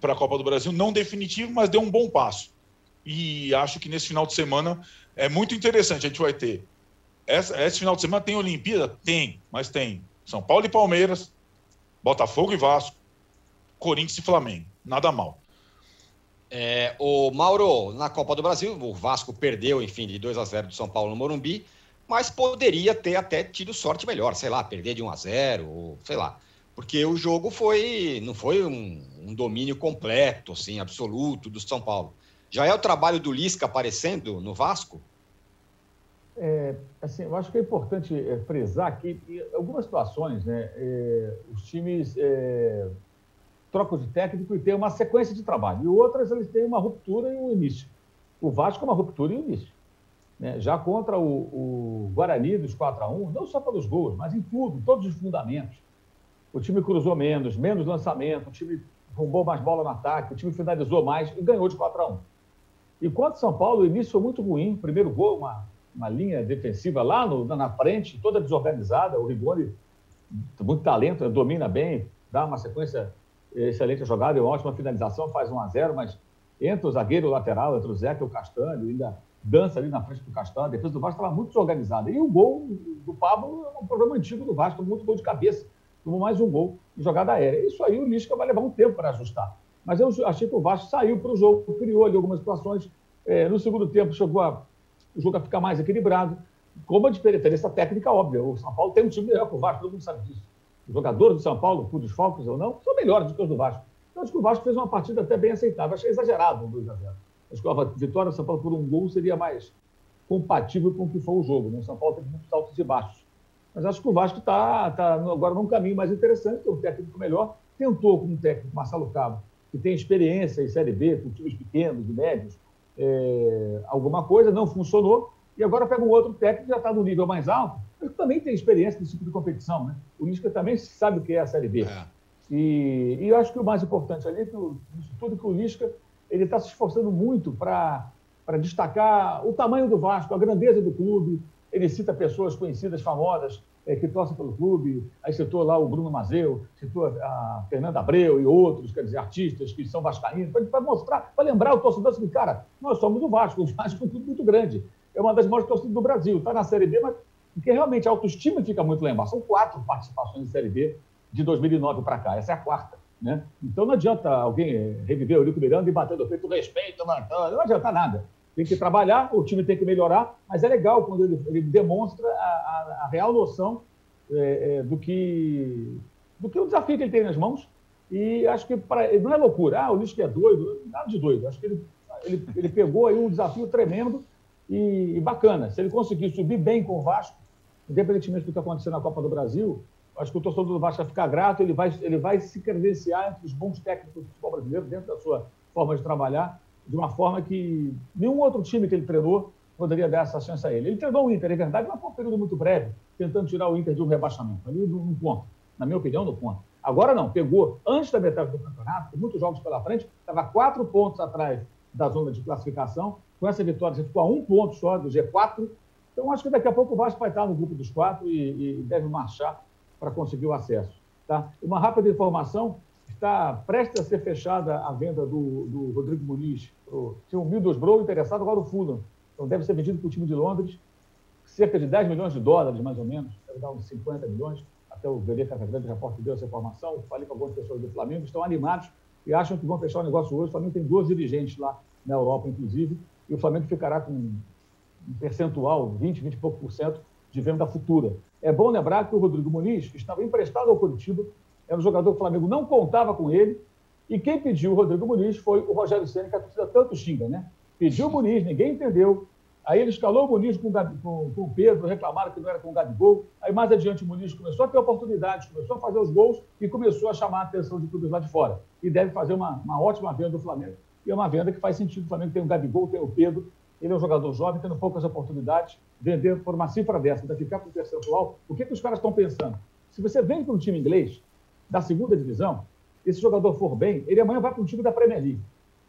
para a Copa do Brasil, não definitivo, mas deu um bom passo. E acho que nesse final de semana é muito interessante. A gente vai ter. Essa, esse final de semana tem Olimpíada? Tem, mas tem São Paulo e Palmeiras, Botafogo e Vasco, Corinthians e Flamengo. Nada mal. É, o Mauro, na Copa do Brasil, o Vasco perdeu, enfim, de 2 a 0 do São Paulo no Morumbi, mas poderia ter até tido sorte melhor, sei lá, perder de 1 a 0 ou sei lá. Porque o jogo foi não foi um, um domínio completo, assim, absoluto do São Paulo. Já é o trabalho do Lisca aparecendo no Vasco? É, assim, eu acho que é importante é, frisar que em algumas situações, né, é, os times é, trocam de técnico e têm uma sequência de trabalho. E outras, eles têm uma ruptura e um início. O Vasco é uma ruptura e um início. Né? Já contra o, o Guarani dos 4 a 1 não só pelos gols, mas em tudo, todos os fundamentos. O time cruzou menos, menos lançamento, o time roubou mais bola no ataque, o time finalizou mais e ganhou de 4 a 1 Enquanto São Paulo, o início foi muito ruim. Primeiro gol, uma, uma linha defensiva lá no, na frente, toda desorganizada. O Rigoni, muito talento, domina bem, dá uma sequência excelente jogada e uma ótima finalização, faz 1 a 0 mas entra o zagueiro lateral, entre o Zeca e o Castanho, ainda dança ali na frente do Castanho. A defesa do Vasco estava muito desorganizada. E o gol do Pablo é um problema antigo do Vasco, muito gol de cabeça. Tomou mais um gol de jogada aérea. Isso aí o Lisca vai levar um tempo para ajustar. Mas eu achei que o Vasco saiu para o jogo, criou ali algumas situações. É, no segundo tempo, chegou a, o jogo a ficar mais equilibrado, com uma diferença técnica óbvia. O São Paulo tem um time melhor que o Vasco, todo mundo sabe disso. Os jogadores do São Paulo, por desfalques ou não, são melhores do que os do Vasco. Então, acho que o Vasco fez uma partida até bem aceitável. Achei exagerado um 2 a 0 Acho que a vitória do São Paulo por um gol seria mais compatível com o que foi o jogo. Né? O São Paulo teve muitos altos e baixos. Mas acho que o Vasco está tá agora num caminho mais interessante, tem um técnico melhor. Tentou com um técnico, Marcelo Cabo, que tem experiência em Série B, com times pequenos e médios, é, alguma coisa, não funcionou, e agora pega um outro técnico que já está no nível mais alto, mas também tem experiência nesse tipo de competição. Né? O Lisca também sabe o que é a Série B. É. E, e, eu acho que o mais importante ali é que o, tudo que o Lisca ele está se esforçando muito para destacar o tamanho do Vasco, a grandeza do clube. Ele cita pessoas conhecidas, famosas, é, que torcem pelo clube. Aí citou lá o Bruno Mazeu, citou a Fernanda Abreu e outros, quer dizer, artistas que são vascaínos, para mostrar, para lembrar o torcedor assim, cara, nós somos o Vasco, o Vasco é um clube muito grande. É uma das maiores torcidas do Brasil. Está na Série B, mas porque realmente a autoestima fica muito lá embaixo. São quatro participações em Série B de 2009 para cá. Essa é a quarta. Né? Então não adianta alguém eh, reviver o Eurico Miranda e bater no peito, respeito, não adianta nada. Tem que trabalhar, o time tem que melhorar, mas é legal quando ele, ele demonstra a, a, a, real noção é, é, do, que, do que o desafio que ele tem nas mãos. E acho que pra, não é loucura, ah, o Lisca é doido, nada de doido. Acho que ele, ele, ele pegou aí um desafio tremendo e, e bacana. Se ele conseguir subir bem com o Vasco, independentemente do que está acontecendo na Copa do Brasil, acho que o torcedor do Vasco vai ficar grato, ele vai, ele vai se credenciar entre os bons técnicos do futebol brasileiro, dentro da sua forma de trabalhar, de uma forma que nenhum outro time que ele treinou poderia dar essa chance a ele. Ele treinou o Inter, é verdade, mas foi um período muito breve, tentando tirar o Inter de um rebaixamento. Ali no ponto, na minha opinião, no ponto. Agora não, pegou antes da metade do campeonato, com muitos jogos pela frente, estava quatro pontos atrás da zona de classificação. Com essa vitória, você ficou a um ponto só do G4. Então, acho que daqui a pouco o Vasco vai estar no grupo dos quatro e, e deve marchar para conseguir o acesso. Tá? Uma rápida informação: está prestes a ser fechada a venda do, do Rodrigo Muniz. Pro, tinha o Middlesbrough interessado, agora o Fulham. Então deve ser vendido para o time de Londres, cerca de 10 milhões de dólares, mais ou menos, deve dar uns 50 milhões. Até o VD Casagrande Repórter deu essa informação. Falei com algumas pessoas do Flamengo, estão animados e acham que vão fechar o negócio hoje. O Flamengo tem dois dirigentes lá na Europa, inclusive, e o Flamengo ficará com um percentual, 20, 20 e pouco por cento, de venda futura. É bom lembrar que o Rodrigo Muniz estava emprestado ao Curitiba, era um jogador que o Flamengo não contava com ele, e quem pediu o Rodrigo Muniz foi o Rogério Senna, que a torcida tanto xinga, né? Pediu o Muniz, ninguém entendeu. Aí ele escalou o Muniz com, com, com o Pedro, reclamaram que não era com o Gabigol. Aí mais adiante o Muniz começou a ter oportunidades, começou a fazer os gols e começou a chamar a atenção de clubes lá de fora. E deve fazer uma, uma ótima venda do Flamengo. E é uma venda que faz sentido. O Flamengo tem o Gabigol, tem o Pedro, ele é um jogador jovem, tendo poucas oportunidades, vender por uma cifra dessa, daqui ficar para o percentual, o que, que os caras estão pensando? Se você vem para um time inglês, da segunda divisão, esse jogador for bem, ele amanhã vai para um time da Premier League.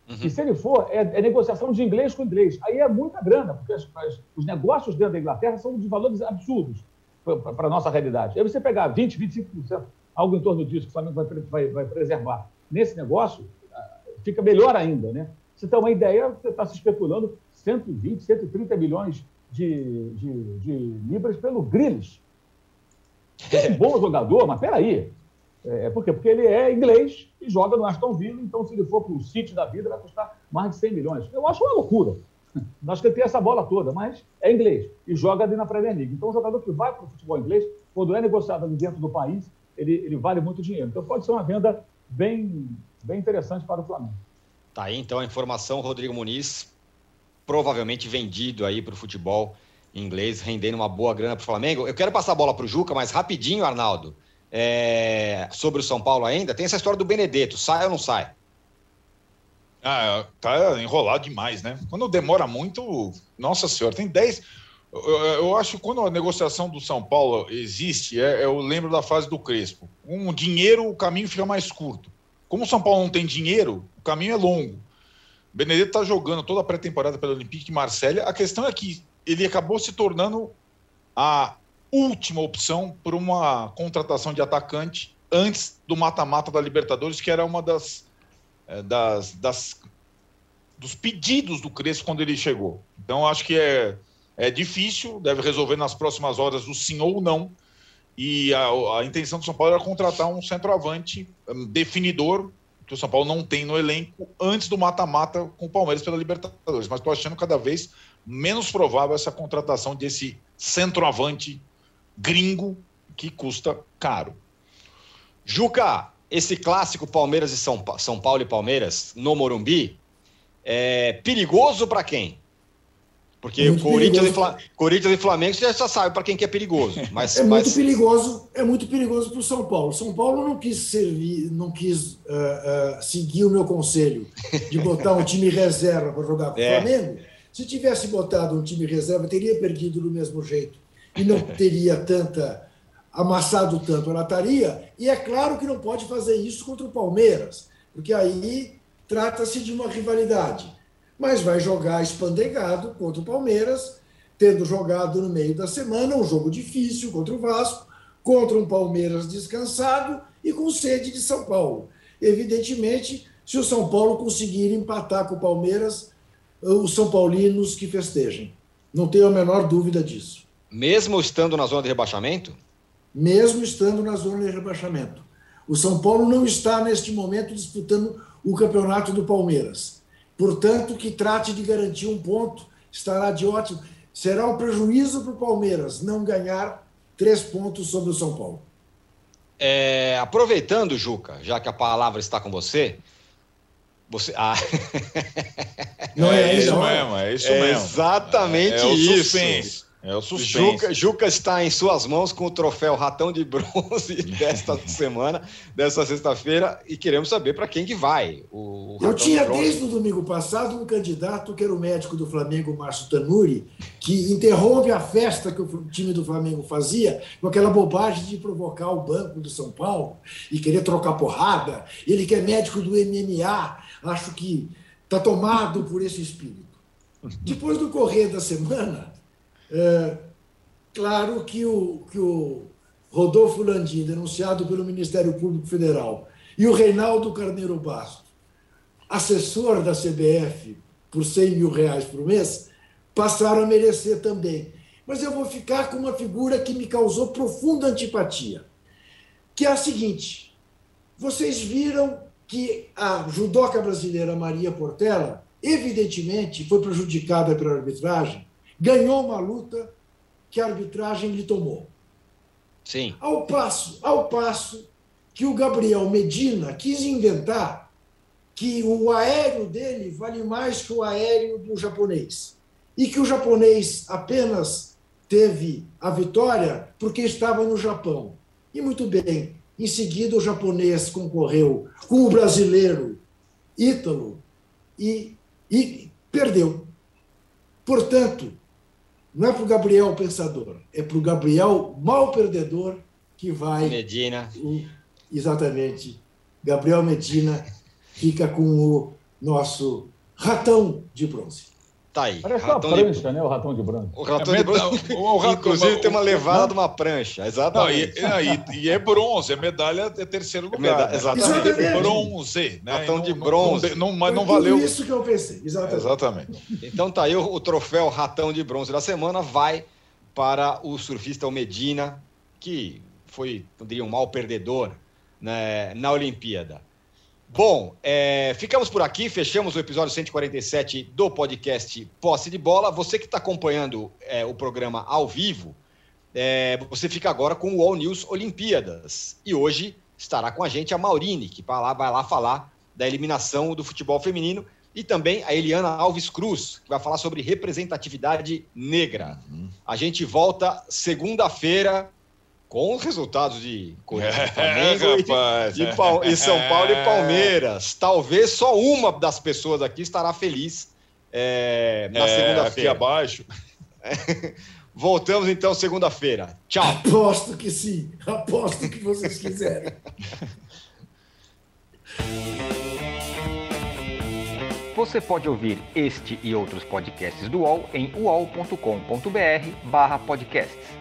Uhum. E se ele for, é, é, negociação de inglês com inglês. Aí é muita grana, porque as, as, os negócios dentro da Inglaterra são de valores absurdos para a nossa realidade. Aí você pegar 20%, 25%, algo em torno disso que o Flamengo vai, vai, vai preservar nesse negócio, ah, fica melhor ainda, né? Você tem uma ideia, você está se especulando 120, 130 milhões de, de, de libras pelo Grealish. É um bom jogador, mas peraí. É, por quê? Porque ele é inglês e joga no Aston Villa, então se ele for para o City da vida vai custar mais de 100 milhões. Eu acho uma loucura. Acho que ele tem essa bola toda, mas é inglês e joga ali na Premier League. Então, um jogador que vai para o futebol inglês, quando é negociado ali dentro do país, ele, ele vale muito dinheiro. Então, pode ser uma venda bem, bem interessante para o Flamengo. Tá aí, então, a informação, Rodrigo Muniz, provavelmente vendido aí para o futebol inglês, rendendo uma boa grana para o Flamengo. Eu quero passar a bola para o Juca, mas rapidinho, Arnaldo, é... sobre o São Paulo ainda, tem essa história do Benedetto, sai ou não sai? Ah, tá enrolado demais, né? Quando demora muito, nossa senhora, tem 10. Eu, acho que quando a negociação do São Paulo existe, é, eu lembro da fase do Crespo. Um dinheiro, o caminho fica mais curto. Como o São Paulo não tem dinheiro, o caminho é longo. O Benedetto está jogando toda a pré-temporada pelo Olympique de Marselha. A questão é que ele acabou se tornando a última opção por uma contratação de atacante antes do mata-mata da Libertadores, que era uma das é, das, das, dos pedidos do Crespo quando ele chegou. Então, acho que é, é difícil, deve resolver nas próximas horas o sim ou não. E a, a intenção do São Paulo era contratar um centroavante um, definidor, que o São Paulo não tem no elenco, antes do mata-mata com o Palmeiras pela Libertadores. Mas estou achando cada vez menos provável essa contratação desse centroavante gringo que custa caro. Juca, esse clássico Palmeiras e São, São Paulo e Palmeiras no Morumbi é perigoso para quem? Porque é Corinthians e, Flam... Corinthians e Flamengo você já sabe para quem que é perigoso. Mas, é mas... muito perigoso, é muito perigoso para o São Paulo. São Paulo não quis servir, não quis uh, uh, seguir o meu conselho de botar um time reserva para jogar com o é. Flamengo. Se tivesse botado um time reserva, teria perdido do mesmo jeito e não teria tanta amassado tanto a lataria, e é claro que não pode fazer isso contra o Palmeiras, porque aí trata-se de uma rivalidade. Mas vai jogar espandegado contra o Palmeiras, tendo jogado no meio da semana um jogo difícil contra o Vasco, contra um Palmeiras descansado e com sede de São Paulo. Evidentemente, se o São Paulo conseguir empatar com o Palmeiras, os São Paulinos que festejem. Não tenho a menor dúvida disso. Mesmo estando na zona de rebaixamento? mesmo estando na zona de rebaixamento. O São Paulo não está, neste momento, disputando o campeonato do Palmeiras. Portanto, que trate de garantir um ponto, estará de ótimo. Será um prejuízo para o Palmeiras não ganhar três pontos sobre o São Paulo. É, aproveitando, Juca, já que a palavra está com você, você. Ah. Não é, é isso mesmo, é isso mesmo. Exatamente é, é isso. É o suspense. Juca, Juca está em suas mãos com o troféu Ratão de Bronze desta semana, desta sexta-feira, e queremos saber para quem que vai. O, o Eu tinha de desde o domingo passado um candidato que era o médico do Flamengo, Márcio Tanuri, que interrompe a festa que o time do Flamengo fazia com aquela bobagem de provocar o banco do São Paulo e querer trocar porrada. Ele que é médico do MMA, acho que está tomado por esse espírito. Depois do correr da semana, é, claro que o, que o Rodolfo Landim, denunciado pelo Ministério Público Federal, e o Reinaldo Carneiro Basto, assessor da CBF por 100 mil reais por mês, passaram a merecer também. Mas eu vou ficar com uma figura que me causou profunda antipatia, que é a seguinte: vocês viram que a judoca brasileira Maria Portela, evidentemente, foi prejudicada pela arbitragem, ganhou uma luta que a arbitragem lhe tomou. Sim. Ao passo, ao passo que o Gabriel Medina quis inventar que o aéreo dele vale mais que o aéreo do japonês. E que o japonês apenas teve a vitória porque estava no Japão. E muito bem, em seguida o japonês concorreu com o brasileiro Ítalo e, e perdeu. Portanto, não é para o Gabriel pensador, é para o Gabriel mal perdedor que vai. Medina. Exatamente. Gabriel Medina fica com o nosso ratão de bronze. Tá aí. Parece uma prancha, de... né? O ratão de bronze. O ratão é de bronze. O, ratão, Inclusive tem uma levada de uma prancha. Exatamente. Não, e, e, e, é bronze, é medalha é terceiro lugar. Medalha, né? Exatamente. exatamente. Bronze. Né? Ratão de bronze. Não, não, mas não valeu. isso que eu pensei. Exatamente. exatamente. Então tá aí o, o, troféu ratão de bronze da semana vai para o surfista Medina, que foi, eu diria, um mal perdedor né, na Olimpíada. Bom, é, ficamos por aqui, fechamos o episódio 147 do podcast Posse de Bola. Você que está acompanhando é, o programa ao vivo, é, você fica agora com o All News Olimpíadas. E hoje estará com a gente a Maurine, que vai lá, vai lá falar da eliminação do futebol feminino, e também a Eliana Alves Cruz, que vai falar sobre representatividade negra. Uhum. A gente volta segunda-feira com os resultados de Corinthians, é, Flamengo é, rapaz, e, de, de, e, São Paulo e Palmeiras. Talvez só uma das pessoas aqui estará feliz é, na é, segunda-feira. Aqui abaixo. Voltamos então segunda-feira. Tchau. Aposto que sim. Aposto que vocês quiserem. Você pode ouvir este e outros podcasts do UOL em uol.com.br/podcasts.